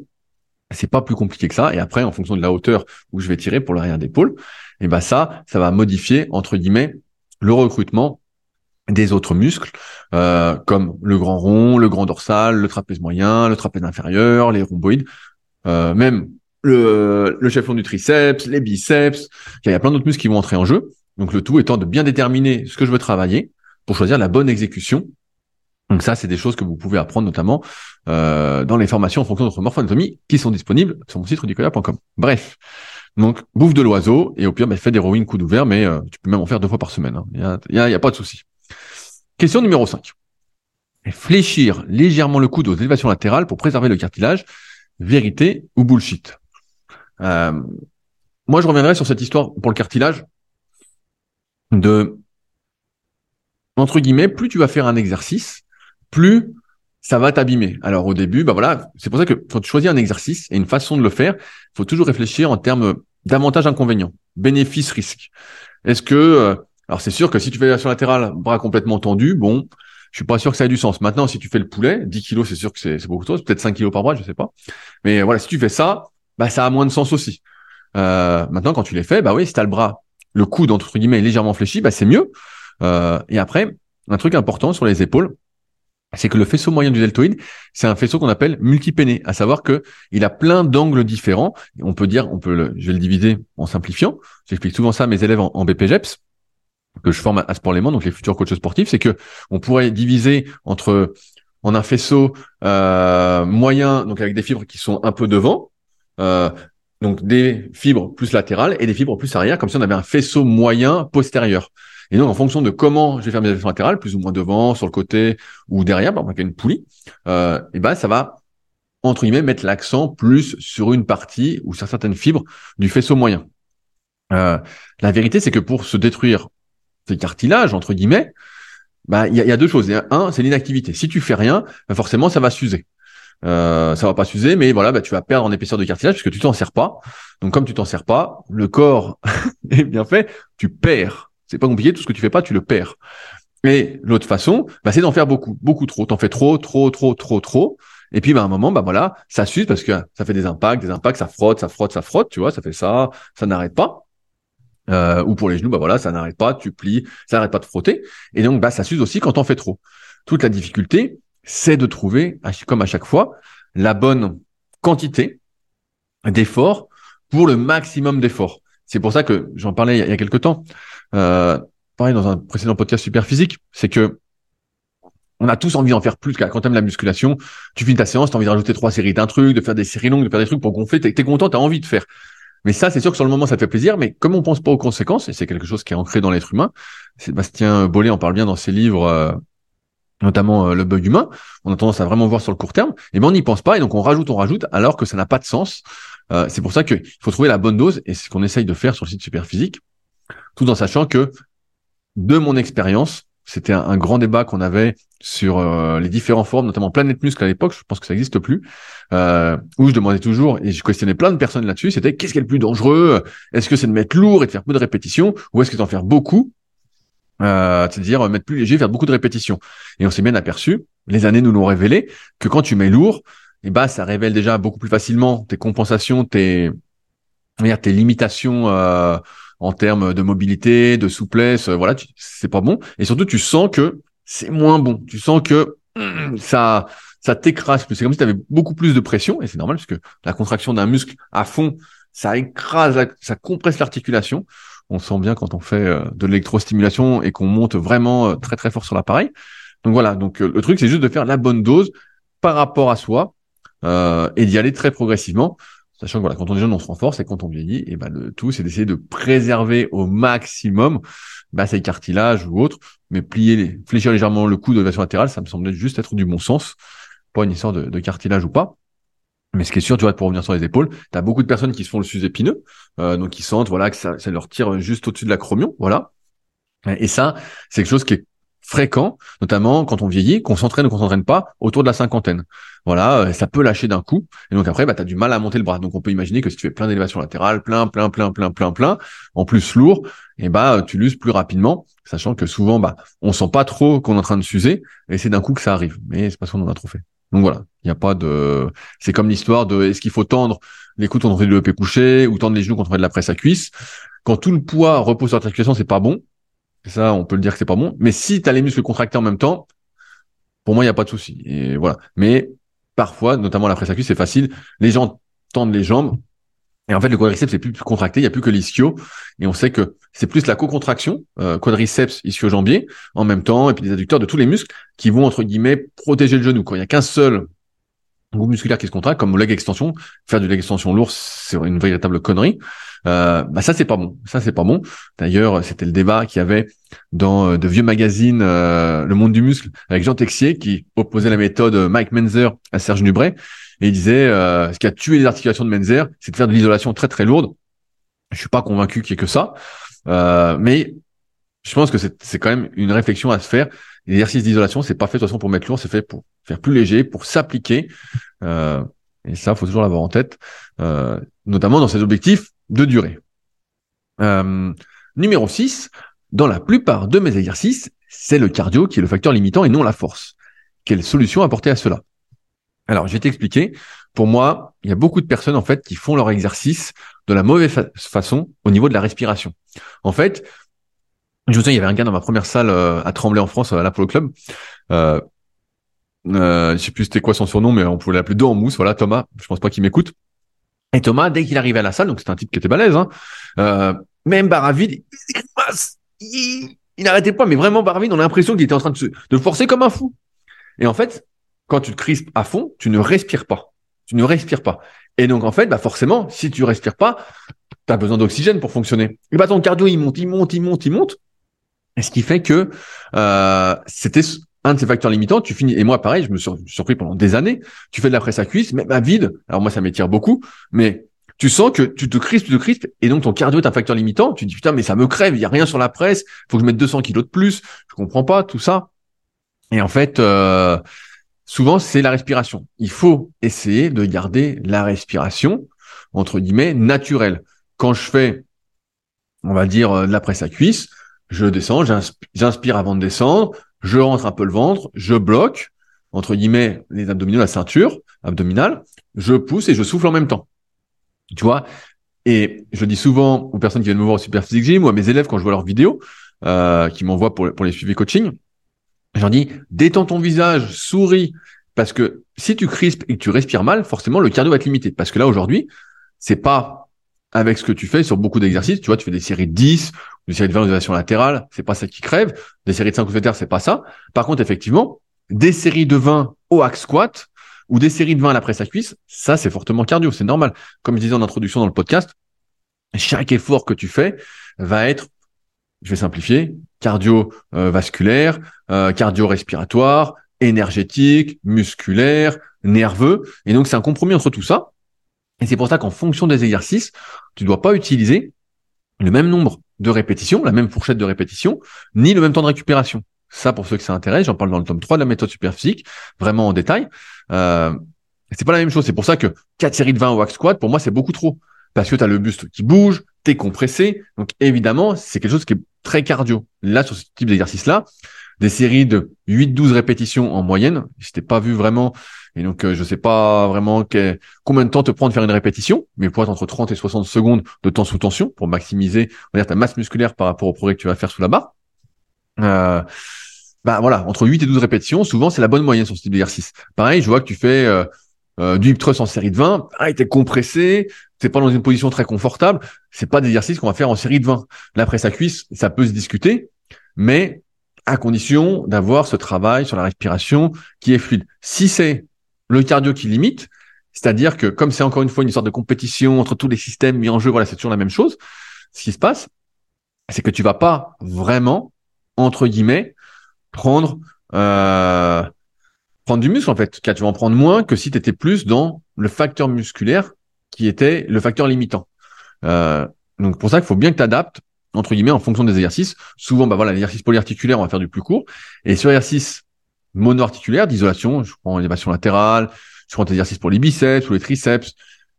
[SPEAKER 2] c'est pas plus compliqué que ça. Et après, en fonction de la hauteur où je vais tirer pour l'arrière d'épaule, et ben ça, ça va modifier entre guillemets le recrutement des autres muscles, euh, comme le grand rond, le grand dorsal, le trapèze moyen, le trapèze inférieur, les rhomboïdes, euh, même le, le chef du triceps, les biceps. Il y a plein d'autres muscles qui vont entrer en jeu. Donc le tout étant de bien déterminer ce que je veux travailler pour choisir la bonne exécution donc ça, c'est des choses que vous pouvez apprendre notamment euh, dans les formations en fonction de votre morphoanatomie qui sont disponibles sur mon site rudicola.com. Bref, donc bouffe de l'oiseau et au pire, bah, fais des rowing coudes ouverts, mais euh, tu peux même en faire deux fois par semaine. Il hein. n'y a, y a, pas de souci. Question numéro 5. Fléchir légèrement le coude aux élévations latérales pour préserver le cartilage. Vérité ou bullshit? Euh, Moi, je reviendrai sur cette histoire pour le cartilage de entre guillemets, plus tu vas faire un exercice, plus ça va t'abîmer. Alors au début, bah voilà, c'est pour ça que quand tu choisis un exercice et une façon de le faire, faut toujours réfléchir en termes d'avantages inconvénients, bénéfices risques. Est-ce que euh, alors c'est sûr que si tu fais sur latérale, bras complètement tendu, bon, je suis pas sûr que ça ait du sens. Maintenant, si tu fais le poulet, 10 kilos, c'est sûr que c'est beaucoup trop, peut-être 5 kilos par bras, je sais pas. Mais voilà, si tu fais ça, bah ça a moins de sens aussi. Euh, maintenant, quand tu les fais, bah oui, si tu as le bras, le coude entre guillemets légèrement fléchi, bah c'est mieux. Euh, et après, un truc important sur les épaules, c'est que le faisceau moyen du deltoïde, c'est un faisceau qu'on appelle multipéné, à savoir que il a plein d'angles différents. On peut dire, on peut je vais le diviser en simplifiant. J'explique souvent ça à mes élèves en, en BPGEPS que je forme à Sport Léman, donc les futurs coachs sportifs, c'est que on pourrait diviser entre en un faisceau euh, moyen, donc avec des fibres qui sont un peu devant, euh, donc des fibres plus latérales et des fibres plus arrière, comme si on avait un faisceau moyen postérieur. Et donc, en fonction de comment je vais faire mes élévations latérales, plus ou moins devant, sur le côté ou derrière, par exemple, une poulie, euh, et ben ça va entre guillemets mettre l'accent plus sur une partie ou sur certaines fibres du faisceau moyen. Euh, la vérité, c'est que pour se détruire ces cartilages, entre guillemets, bah, il y, a, deux choses. Un, c'est l'inactivité. Si tu fais rien, bah, forcément, ça va s'user. Euh, ça va pas s'user, mais voilà, bah, tu vas perdre en épaisseur de cartilage puisque tu t'en sers pas. Donc, comme tu t'en sers pas, le corps *laughs* est bien fait, tu perds. C'est pas compliqué, tout ce que tu fais pas, tu le perds. Et l'autre façon, bah, c'est d'en faire beaucoup, beaucoup trop. T'en fais trop, trop, trop, trop, trop. Et puis, bah, à un moment, bah voilà, ça s'use parce que ça fait des impacts, des impacts, ça frotte, ça frotte, ça frotte, tu vois, ça fait ça, ça n'arrête pas. Euh, ou pour les genoux, bah voilà, ça n'arrête pas, tu plies, ça n'arrête pas de frotter. Et donc, bah, ça s'use aussi quand on fait trop. Toute la difficulté, c'est de trouver, comme à chaque fois, la bonne quantité d'efforts pour le maximum d'efforts. C'est pour ça que j'en parlais il y a, quelques temps. Euh, pareil dans un précédent podcast super physique, c'est que on a tous envie d'en faire plus. Quand t'aimes la musculation, tu finis ta séance, t'as envie de rajouter trois séries d'un truc, de faire des séries longues, de faire des trucs pour gonfler. T'es es content, t'as envie de faire. Mais ça, c'est sûr que sur le moment, ça fait plaisir. Mais comme on pense pas aux conséquences, et c'est quelque chose qui est ancré dans l'être humain, Sébastien Bollet en parle bien dans ses livres, euh, notamment euh, Le bug humain. On a tendance à vraiment voir sur le court terme. Et ben on n'y pense pas, et donc on rajoute, on rajoute, alors que ça n'a pas de sens. Euh, c'est pour ça qu'il faut trouver la bonne dose, et c'est ce qu'on essaye de faire sur le site Superphysique, tout en sachant que, de mon expérience, c'était un, grand débat qu'on avait sur euh, les différents formes, notamment Planète Muscle à l'époque, je pense que ça n'existe plus, euh, où je demandais toujours, et je questionnais plein de personnes là-dessus, c'était qu'est-ce qui est le plus dangereux? Est-ce que c'est de mettre lourd et de faire peu de répétitions, ou est-ce que d'en faire beaucoup? Euh, C'est-à-dire mettre plus léger, faire beaucoup de répétitions. Et on s'est bien aperçu, les années nous l'ont révélé, que quand tu mets lourd, eh ben, ça révèle déjà beaucoup plus facilement tes compensations, tes, tes limitations euh, en termes de mobilité, de souplesse, euh, voilà, c'est pas bon. Et surtout, tu sens que c'est moins bon. Tu sens que *clears throat* ça, ça t'écrase plus. C'est comme si tu avais beaucoup plus de pression, et c'est normal parce que la contraction d'un muscle à fond, ça écrase, ça compresse l'articulation. On sent bien quand on fait euh, de l'électrostimulation et qu'on monte vraiment euh, très très fort sur l'appareil. Donc voilà, donc le truc c'est juste de faire la bonne dose par rapport à soi euh, et d'y aller très progressivement. Sachant que voilà, quand on est jeune, on se renforce et quand on vieillit, et ben le tout, c'est d'essayer de préserver au maximum bah, ses cartilages ou autres, mais plier, les, fléchir légèrement le cou de version latérale, ça me semble juste être du bon sens, pas une histoire de, cartilage ou pas. Mais ce qui est sûr, tu vois, pour revenir sur les épaules, tu as beaucoup de personnes qui se font le sus-épineux, euh, donc ils sentent voilà que ça, ça leur tire juste au-dessus de l'acromion, voilà. Et ça, c'est quelque chose qui est fréquent, notamment quand on vieillit, qu'on s'entraîne ou qu'on s'entraîne pas autour de la cinquantaine. Voilà, euh, ça peut lâcher d'un coup. Et donc après, bah, tu as du mal à monter le bras. Donc on peut imaginer que si tu fais plein d'élévations latérales, plein, plein, plein, plein, plein, plein, en plus lourd, et eh bah tu l'uses plus rapidement, sachant que souvent, bah, on sent pas trop qu'on est en train de s'user, et c'est d'un coup que ça arrive. Mais c'est parce qu'on en a trop fait. Donc voilà, il n'y a pas de. C'est comme l'histoire de est-ce qu'il faut tendre les coudes fait du EP couché ou tendre les genoux quand on fait de la presse à cuisse. Quand tout le poids repose sur l'articulation, c'est pas bon. Ça, on peut le dire que c'est pas bon. Mais si tu as les muscles contractés en même temps, pour moi, il n'y a pas de souci. Et voilà. Mais parfois, notamment la presse à c'est facile. Les gens tendent les jambes. Et en fait, le quadriceps c'est plus contracté, il n'y a plus que l'ischio. Et on sait que c'est plus la co-contraction, euh, quadriceps, ischio-jambier, en même temps, et puis des adducteurs de tous les muscles qui vont, entre guillemets, protéger le genou. Quand il n'y a qu'un seul groupe musculaire qui se contracte, comme le leg extension, faire du leg extension lourd, c'est une véritable connerie. Euh, bah ça c'est pas bon, ça c'est pas bon. D'ailleurs, c'était le débat qu'il y avait dans euh, de vieux magazines, euh, Le Monde du muscle, avec Jean Texier qui opposait la méthode Mike Menzer à Serge Nubret et il disait ce qui a tué les articulations de Menzer, c'est de faire de l'isolation très très lourde. Je suis pas convaincu qu'il y ait que ça, mais je pense que c'est quand même une réflexion à se faire. L'exercice d'isolation, c'est pas fait de toute façon pour mettre lourd, c'est fait pour faire plus léger, pour s'appliquer. et ça, faut toujours l'avoir en tête, notamment dans ces objectifs de durée. Euh, numéro 6, dans la plupart de mes exercices, c'est le cardio qui est le facteur limitant et non la force. Quelle solution apporter à cela? Alors, je vais t'expliquer. Pour moi, il y a beaucoup de personnes en fait qui font leur exercice de la mauvaise façon au niveau de la respiration. En fait, je me souviens, il y avait un gars dans ma première salle euh, à Tremblay en France, à l'Apollo Club. Euh, euh, je sais plus c'était quoi son surnom, mais on pouvait l'appeler dos en mousse. Voilà, Thomas. Je pense pas qu'il m'écoute. Et Thomas, dès qu'il arrivait à la salle, donc c'est un type qui était balèze, hein, euh, même Baravide, il, il n'arrêtait pas, mais vraiment Baravide, on a l'impression qu'il était en train de, se, de forcer comme un fou. Et en fait, quand tu te crispes à fond, tu ne respires pas. Tu ne respires pas. Et donc en fait, bah forcément, si tu respires pas, tu as besoin d'oxygène pour fonctionner. Et bah ton cardio, il monte, il monte, il monte, il monte. Ce qui fait que euh, c'était un de ces facteurs limitants, tu finis, et moi pareil, je me suis surpris pendant des années, tu fais de la presse à cuisse, même à vide, alors moi ça m'étire beaucoup, mais tu sens que tu te crispes, tu te crispes, et donc ton cardio est un facteur limitant. Tu te dis putain, mais ça me crève, il y a rien sur la presse, faut que je mette 200 kilos de plus. Je comprends pas tout ça. Et en fait, euh, souvent c'est la respiration. Il faut essayer de garder la respiration entre guillemets naturelle. Quand je fais, on va dire euh, de la presse à cuisse, je descends, j'inspire avant de descendre, je rentre un peu le ventre, je bloque entre guillemets les abdominaux, la ceinture abdominale, je pousse et je souffle en même temps. Tu vois? Et je dis souvent aux personnes qui viennent me voir au Super Physique Gym ou à mes élèves quand je vois leurs vidéos, euh, qui m'envoient pour, les suivis coaching, j'en dis détends ton visage, souris, parce que si tu crispes et que tu respires mal, forcément le cardio va être limité. Parce que là aujourd'hui, c'est pas avec ce que tu fais sur beaucoup d'exercices, tu vois, tu fais des séries de 10, des séries de 20 latérale, latérales, c'est pas ça qui crève, des séries de 5 ou c'est pas ça. Par contre, effectivement, des séries de 20 au hack squat, ou des séries de 20 à la presse à cuisse, ça c'est fortement cardio, c'est normal. Comme je disais en introduction dans le podcast, chaque effort que tu fais va être, je vais simplifier, cardio-vasculaire, euh, cardio-respiratoire, énergétique, musculaire, nerveux. Et donc c'est un compromis entre tout ça. Et c'est pour ça qu'en fonction des exercices, tu dois pas utiliser le même nombre de répétitions, la même fourchette de répétitions, ni le même temps de récupération. Ça, pour ceux qui s'intéressent, j'en parle dans le tome 3 de la méthode superphysique, vraiment en détail. Euh, c'est pas la même chose. C'est pour ça que 4 séries de 20 au hack squat, pour moi, c'est beaucoup trop. Parce que tu as le buste qui bouge, tu es compressé. Donc, évidemment, c'est quelque chose qui est très cardio. Là, sur ce type d'exercice-là, des séries de 8-12 répétitions en moyenne. Je t'ai pas vu vraiment. Et donc, euh, je sais pas vraiment combien de temps te prend de faire une répétition, mais pour être entre 30 et 60 secondes de temps sous tension pour maximiser on va dire, ta masse musculaire par rapport au progrès que tu vas faire sous la barre. Euh, bah voilà, entre 8 et 12 répétitions, souvent c'est la bonne moyenne sur ce type d'exercice. Pareil, je vois que tu fais euh, euh, du hip thrust en série de 20, pareil, t'es compressé, t'es pas dans une position très confortable, c'est pas des exercices qu'on va faire en série de 20. La presse à cuisse, ça peut se discuter, mais à condition d'avoir ce travail sur la respiration qui est fluide. Si c'est le cardio qui limite, c'est-à-dire que comme c'est encore une fois une sorte de compétition entre tous les systèmes mis en jeu, voilà, c'est toujours la même chose. Ce qui se passe, c'est que tu vas pas vraiment, entre guillemets, prendre euh, prendre du muscle en fait. tu vas en prendre moins que si tu étais plus dans le facteur musculaire qui était le facteur limitant. Euh, donc pour ça qu'il faut bien que tu entre guillemets en fonction des exercices. Souvent, bah voilà, l'exercice polyarticulaire, on va faire du plus court. Et sur l'exercice monoarticulaire d'isolation, je prends l'élévation latérale, je prends des exercices pour les biceps ou les triceps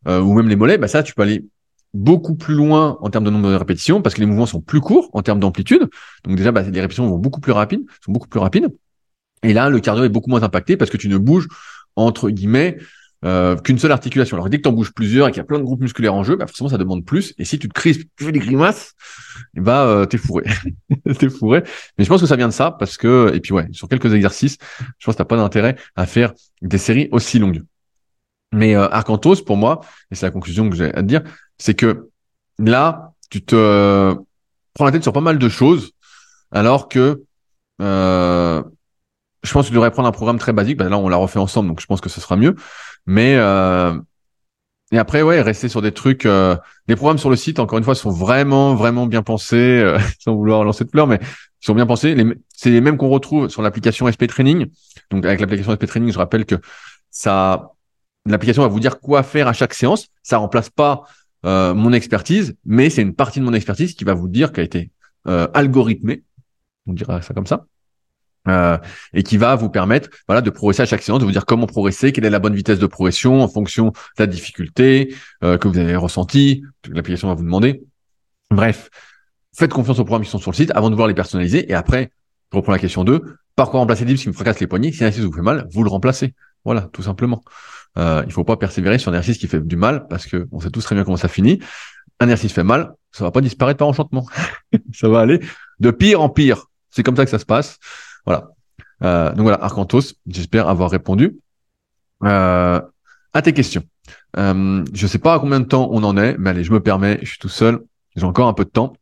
[SPEAKER 2] euh, ou même les mollets, bah ça, tu peux aller beaucoup plus loin en termes de nombre de répétitions parce que les mouvements sont plus courts en termes d'amplitude. Donc déjà, bah, les répétitions vont beaucoup plus rapides, sont beaucoup plus rapides. Et là, le cardio est beaucoup moins impacté parce que tu ne bouges entre guillemets euh, qu'une seule articulation. Alors dès que tu en bouges plusieurs et qu'il y a plein de groupes musculaires en jeu, bah forcément ça demande plus. Et si tu te crispes, tu fais des grimaces, et bah euh, t'es fourré, *laughs* t'es fourré. Mais je pense que ça vient de ça parce que et puis ouais, sur quelques exercices, je pense que t'as pas d'intérêt à faire des séries aussi longues. Mais euh, Arcantos, pour moi, et c'est la conclusion que j'ai à te dire, c'est que là, tu te prends la tête sur pas mal de choses, alors que euh, je pense que tu devrais prendre un programme très basique. Ben là, on l'a refait ensemble, donc je pense que ce sera mieux. Mais euh, et après, ouais, rester sur des trucs. Euh, les programmes sur le site, encore une fois, sont vraiment, vraiment bien pensés, euh, *laughs* sans vouloir lancer de fleurs, mais ils sont bien pensés. C'est les mêmes qu'on retrouve sur l'application SP Training. Donc avec l'application SP Training, je rappelle que ça, l'application va vous dire quoi faire à chaque séance. Ça remplace pas euh, mon expertise, mais c'est une partie de mon expertise qui va vous dire qu'elle a été euh, algorithmée, on dira ça comme ça, euh, et qui va vous permettre voilà de progresser à chaque séance, de vous dire comment progresser, quelle est la bonne vitesse de progression en fonction de la difficulté euh, que vous avez ressenti, l'application va vous demander. Bref, faites confiance aux programmes qui sont sur le site avant de voir les personnaliser et après, je reprends la question 2, par quoi remplacer dips qui me fracasse les poignets? Si un exercice vous fait mal, vous le remplacez. Voilà, tout simplement. Euh, il faut pas persévérer sur un exercice qui fait du mal parce que on sait tous très bien comment ça finit. Un exercice fait mal, ça va pas disparaître par enchantement. *laughs* ça va aller de pire en pire. C'est comme ça que ça se passe. Voilà. Euh, donc voilà, Arcantos, j'espère avoir répondu euh, à tes questions. Euh, je sais pas à combien de temps on en est, mais allez, je me permets, je suis tout seul, j'ai encore un peu de temps.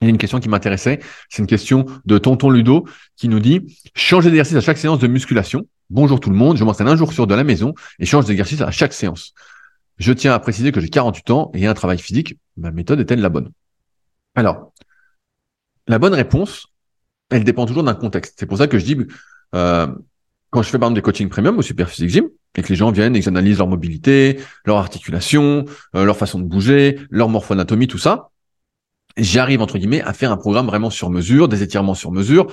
[SPEAKER 2] Il y a une question qui m'intéressait, c'est une question de Tonton Ludo qui nous dit changer d'exercice à chaque séance de musculation. Bonjour tout le monde, je m'entraîne un jour sur de la maison et change d'exercice à chaque séance. Je tiens à préciser que j'ai 48 ans et un travail physique. Ma méthode est-elle la bonne? Alors, la bonne réponse, elle dépend toujours d'un contexte. C'est pour ça que je dis, euh, quand je fais par exemple des coachings premium au Super Physique Gym, et que les gens viennent et qu'ils analysent leur mobilité, leur articulation, euh, leur façon de bouger, leur morphoanatomie, tout ça, j'arrive entre guillemets à faire un programme vraiment sur mesure, des étirements sur mesure.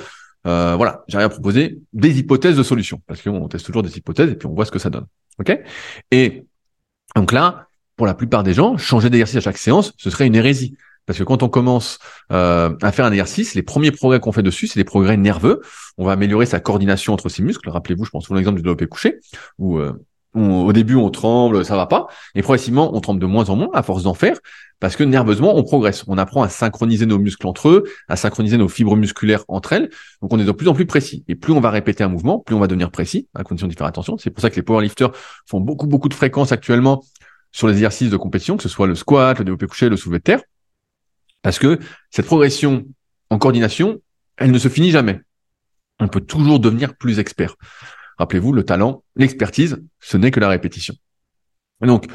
[SPEAKER 2] Euh, voilà, j'arrive à proposer des hypothèses de solutions parce qu'on teste toujours des hypothèses et puis on voit ce que ça donne. Ok? Et donc là, pour la plupart des gens, changer d'exercice à chaque séance, ce serait une hérésie. Parce que quand on commence euh, à faire un exercice, les premiers progrès qu'on fait dessus, c'est des progrès nerveux. On va améliorer sa coordination entre ses muscles. Rappelez-vous, je pense souvent l'exemple du développé couché, où euh, au début on tremble, ça va pas, et progressivement on tremble de moins en moins à force d'en faire, parce que nerveusement on progresse. On apprend à synchroniser nos muscles entre eux, à synchroniser nos fibres musculaires entre elles. Donc on est de plus en plus précis. Et plus on va répéter un mouvement, plus on va devenir précis, à condition d'y faire attention. C'est pour ça que les powerlifters font beaucoup beaucoup de fréquences actuellement sur les exercices de compétition, que ce soit le squat, le développé couché, le soulevé de terre, parce que cette progression en coordination, elle ne se finit jamais. On peut toujours devenir plus expert. Rappelez-vous, le talent, l'expertise, ce n'est que la répétition. donc,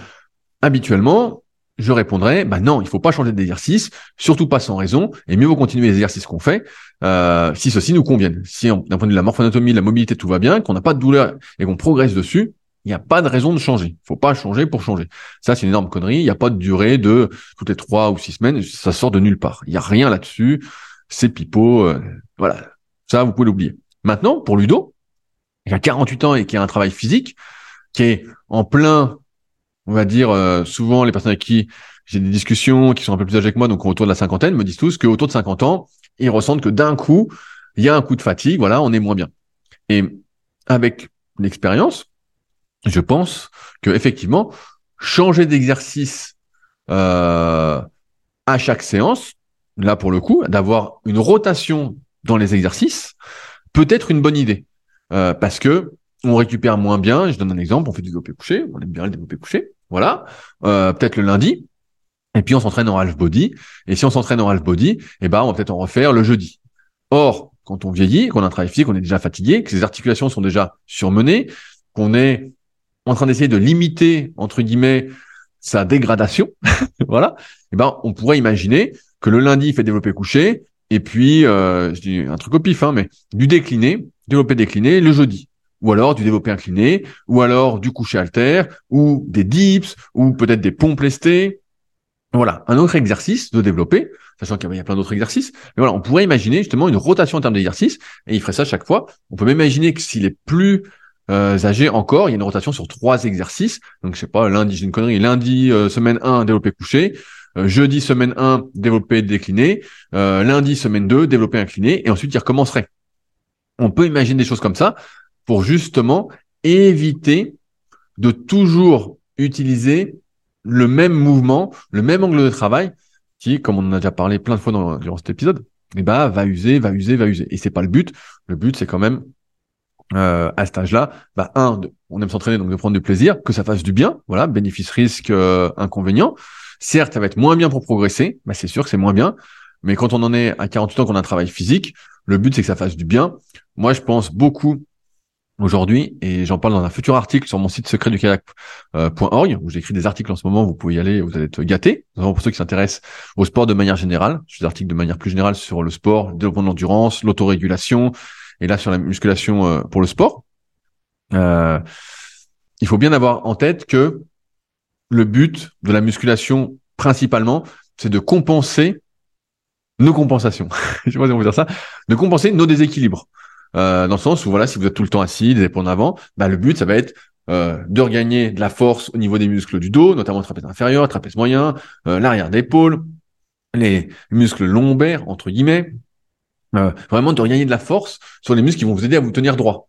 [SPEAKER 2] habituellement, je répondrai, bah non, il faut pas changer d'exercice, surtout pas sans raison, et mieux vaut continuer les exercices qu'on fait, euh, si ceux-ci nous conviennent. Si d'un point de vue de la morphoanatomie, la mobilité, tout va bien, qu'on n'a pas de douleur et qu'on progresse dessus, il n'y a pas de raison de changer. Il faut pas changer pour changer. Ça, c'est une énorme connerie. Il n'y a pas de durée de toutes les trois ou six semaines. Ça sort de nulle part. Il n'y a rien là-dessus. C'est pipeau. Euh, voilà. Ça, vous pouvez l'oublier. Maintenant, pour Ludo, qui a 48 ans et qui a un travail physique, qui est en plein, on va dire, euh, souvent les personnes avec qui j'ai des discussions, qui sont un peu plus âgées que moi, donc autour de la cinquantaine, me disent tous qu'autour de 50 ans, ils ressentent que d'un coup, il y a un coup de fatigue, voilà, on est moins bien. Et avec l'expérience, je pense que effectivement, changer d'exercice euh, à chaque séance, là pour le coup, d'avoir une rotation dans les exercices, peut être une bonne idée. Euh, parce que on récupère moins bien. Je donne un exemple, on fait du développé couché, on aime bien le développé couché, voilà. Euh, peut-être le lundi, et puis on s'entraîne en half body. Et si on s'entraîne en half body, eh ben on va peut-être en refaire le jeudi. Or, quand on vieillit, qu'on a un travail physique, qu'on est déjà fatigué, que ses articulations sont déjà surmenées, qu'on est en train d'essayer de limiter entre guillemets sa dégradation, *laughs* voilà. Eh ben on pourrait imaginer que le lundi il fait développer couché, et puis euh, je dis un truc au pif, hein, mais du décliné développé décliné le jeudi. Ou alors du développé incliné, ou alors du coucher alter, ou des dips, ou peut-être des pompes lestées. Voilà, un autre exercice de développer, sachant qu'il y a plein d'autres exercices. Mais voilà, on pourrait imaginer justement une rotation en termes d'exercice, et il ferait ça chaque fois. On peut même imaginer que s'il est plus euh, âgé encore, il y a une rotation sur trois exercices. Donc je sais pas, lundi, j'ai une connerie, lundi, euh, semaine 1, développé couché, euh, jeudi, semaine 1, développé décliné, lundi, semaine 2, développé incliné, et ensuite il recommencerait on peut imaginer des choses comme ça pour justement éviter de toujours utiliser le même mouvement, le même angle de travail qui, comme on en a déjà parlé plein de fois dans, durant cet épisode, eh ben, va user, va user, va user. Et c'est pas le but. Le but, c'est quand même, euh, à cet âge-là, bah, un, on aime s'entraîner, donc de prendre du plaisir, que ça fasse du bien. Voilà, bénéfice, risque, euh, inconvénient. Certes, ça va être moins bien pour progresser. Bah, c'est sûr que c'est moins bien. Mais quand on en est à 48 ans, qu'on a un travail physique, le but, c'est que ça fasse du bien. Moi, je pense beaucoup aujourd'hui, et j'en parle dans un futur article sur mon site secret du kayak.org, où j'écris des articles en ce moment, vous pouvez y aller, vous allez être gâtés. Pour ceux qui s'intéressent au sport de manière générale, je fais des articles de manière plus générale sur le sport, le développement de l'endurance, l'autorégulation, et là sur la musculation euh, pour le sport. Euh, il faut bien avoir en tête que le but de la musculation principalement, c'est de compenser nos compensations. *laughs* je sais pas si on peut dire ça, de compenser nos déséquilibres. Euh, dans le sens où voilà, si vous êtes tout le temps assis, des épaules en avant, bah, le but ça va être euh, de regagner de la force au niveau des muscles du dos, notamment trapèze inférieur, trapèze moyen, euh, l'arrière d'épaule, les muscles lombaires entre guillemets, euh, vraiment de regagner de la force sur les muscles qui vont vous aider à vous tenir droit.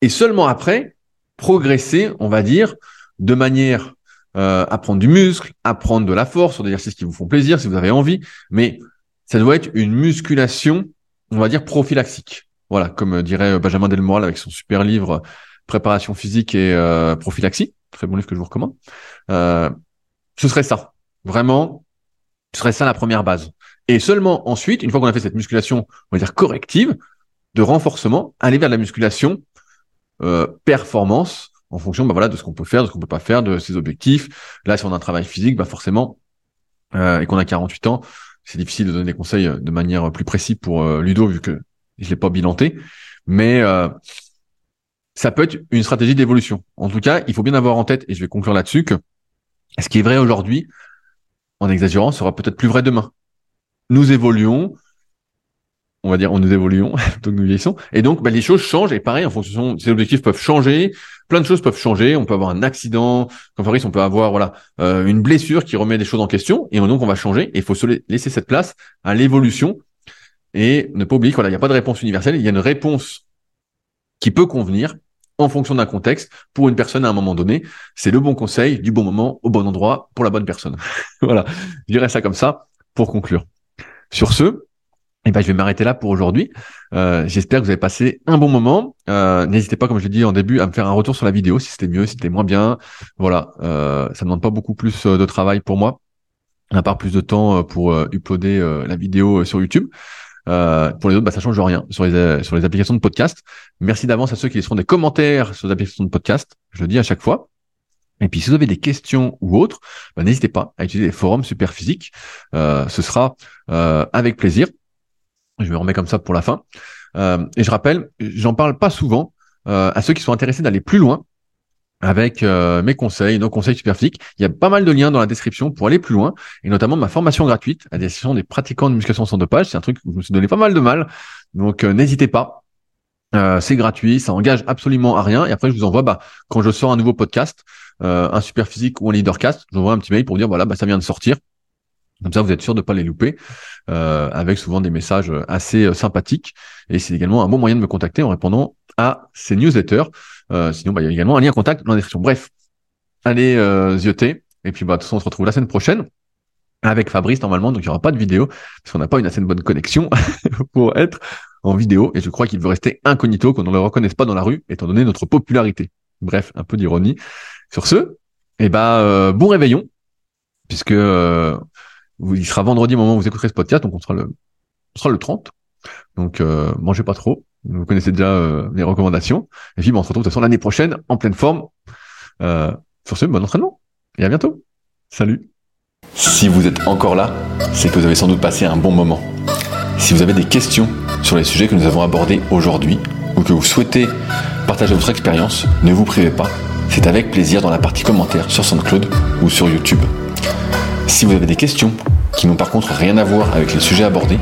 [SPEAKER 2] Et seulement après progresser, on va dire, de manière euh, à prendre du muscle, à prendre de la force sur des exercices qui vous font plaisir si vous avez envie, mais ça doit être une musculation, on va dire prophylaxique. Voilà, comme dirait Benjamin Delmoral avec son super livre Préparation physique et euh, prophylaxie, très bon livre que je vous recommande. Euh, ce serait ça, vraiment, ce serait ça la première base. Et seulement ensuite, une fois qu'on a fait cette musculation, on va dire corrective, de renforcement, aller vers la musculation euh, performance en fonction bah voilà de ce qu'on peut faire, de ce qu'on peut pas faire, de ses objectifs. Là, si on a un travail physique, bah forcément, euh, et qu'on a 48 ans, c'est difficile de donner des conseils euh, de manière plus précise pour euh, Ludo vu que je l'ai pas bilanté. Mais euh, ça peut être une stratégie d'évolution. En tout cas, il faut bien avoir en tête, et je vais conclure là-dessus, que ce qui est vrai aujourd'hui, en exagérant, sera peut-être plus vrai demain. Nous évoluons, on va dire, on nous évoluons, *laughs* donc nous vieillissons, et donc bah, les choses changent, et pareil, en fonction, ces objectifs peuvent changer, plein de choses peuvent changer, on peut avoir un accident, comme Fabrice, on peut avoir voilà euh, une blessure qui remet des choses en question, et donc on va changer, et il faut se laisser cette place à l'évolution, et ne pas oublier qu'il n'y a pas de réponse universelle, il y a une réponse qui peut convenir en fonction d'un contexte pour une personne à un moment donné. C'est le bon conseil du bon moment au bon endroit pour la bonne personne. *laughs* voilà, je dirais ça comme ça pour conclure. Sur ce, eh ben, je vais m'arrêter là pour aujourd'hui. Euh, J'espère que vous avez passé un bon moment. Euh, N'hésitez pas, comme je l'ai dit en début, à me faire un retour sur la vidéo, si c'était mieux, si c'était moins bien. Voilà, euh, ça ne demande pas beaucoup plus euh, de travail pour moi, à part plus de temps pour uploader la vidéo sur YouTube. pour les autres, bah, ça change rien sur les, sur les applications de podcast. Merci d'avance à ceux qui laisseront des commentaires sur les applications de podcast. Je le dis à chaque fois. Et puis, si vous avez des questions ou autres, bah, n'hésitez pas à utiliser les forums super physiques. ce sera avec plaisir. Je me remets comme ça pour la fin. Euh, et je rappelle, j'en parle pas souvent euh, à ceux qui sont intéressés d'aller plus loin avec euh, mes conseils, nos conseils superphysiques. Il y a pas mal de liens dans la description pour aller plus loin, et notamment ma formation gratuite à destination des pratiquants de musculation sans dopage. C'est un truc où je me suis donné pas mal de mal, donc n'hésitez pas. c'est gratuit, ça engage absolument à rien. Et après, je vous envoie, bah, quand je sors un nouveau podcast, un super physique ou un leadercast, je vous envoie un petit mail pour dire voilà, bah, ça vient de sortir. Comme ça, vous êtes sûr de ne pas les louper, euh, avec souvent des messages assez euh, sympathiques. Et c'est également un bon moyen de me contacter en répondant à ces newsletters. Euh, sinon, bah, il y a également un lien contact dans la description. Bref, allez euh, zioter. Et puis, bah, de toute façon, on se retrouve la semaine prochaine avec Fabrice normalement. Donc, il n'y aura pas de vidéo parce qu'on n'a pas une assez bonne connexion *laughs* pour être en vidéo. Et je crois qu'il veut rester incognito, qu'on ne le reconnaisse pas dans la rue, étant donné notre popularité. Bref, un peu d'ironie. Sur ce, eh ben, bon réveillon, puisque il sera vendredi au moment où vous écouterez ce podcast, donc on sera le, on sera le 30. Donc euh, mangez pas trop. Vous connaissez déjà euh, les recommandations. Et puis on se retrouve de toute façon l'année prochaine en pleine forme. Euh, sur ce, bon entraînement et à bientôt. Salut.
[SPEAKER 1] Si vous êtes encore là, c'est que vous avez sans doute passé un bon moment. Si vous avez des questions sur les sujets que nous avons abordés aujourd'hui ou que vous souhaitez partager votre expérience, ne vous privez pas. C'est avec plaisir dans la partie commentaires sur SoundCloud ou sur YouTube. Si vous avez des questions qui n'ont par contre rien à voir avec les sujets abordés,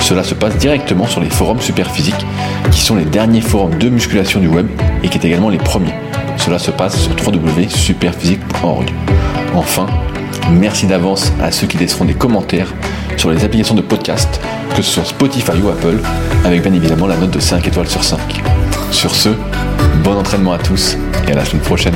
[SPEAKER 1] cela se passe directement sur les forums Superphysique, qui sont les derniers forums de musculation du web et qui est également les premiers. Cela se passe sur www.superphysique.org. Enfin, merci d'avance à ceux qui laisseront des commentaires sur les applications de podcast, que ce soit Spotify ou Apple, avec bien évidemment la note de 5 étoiles sur 5. Sur ce, bon entraînement à tous et à la semaine prochaine.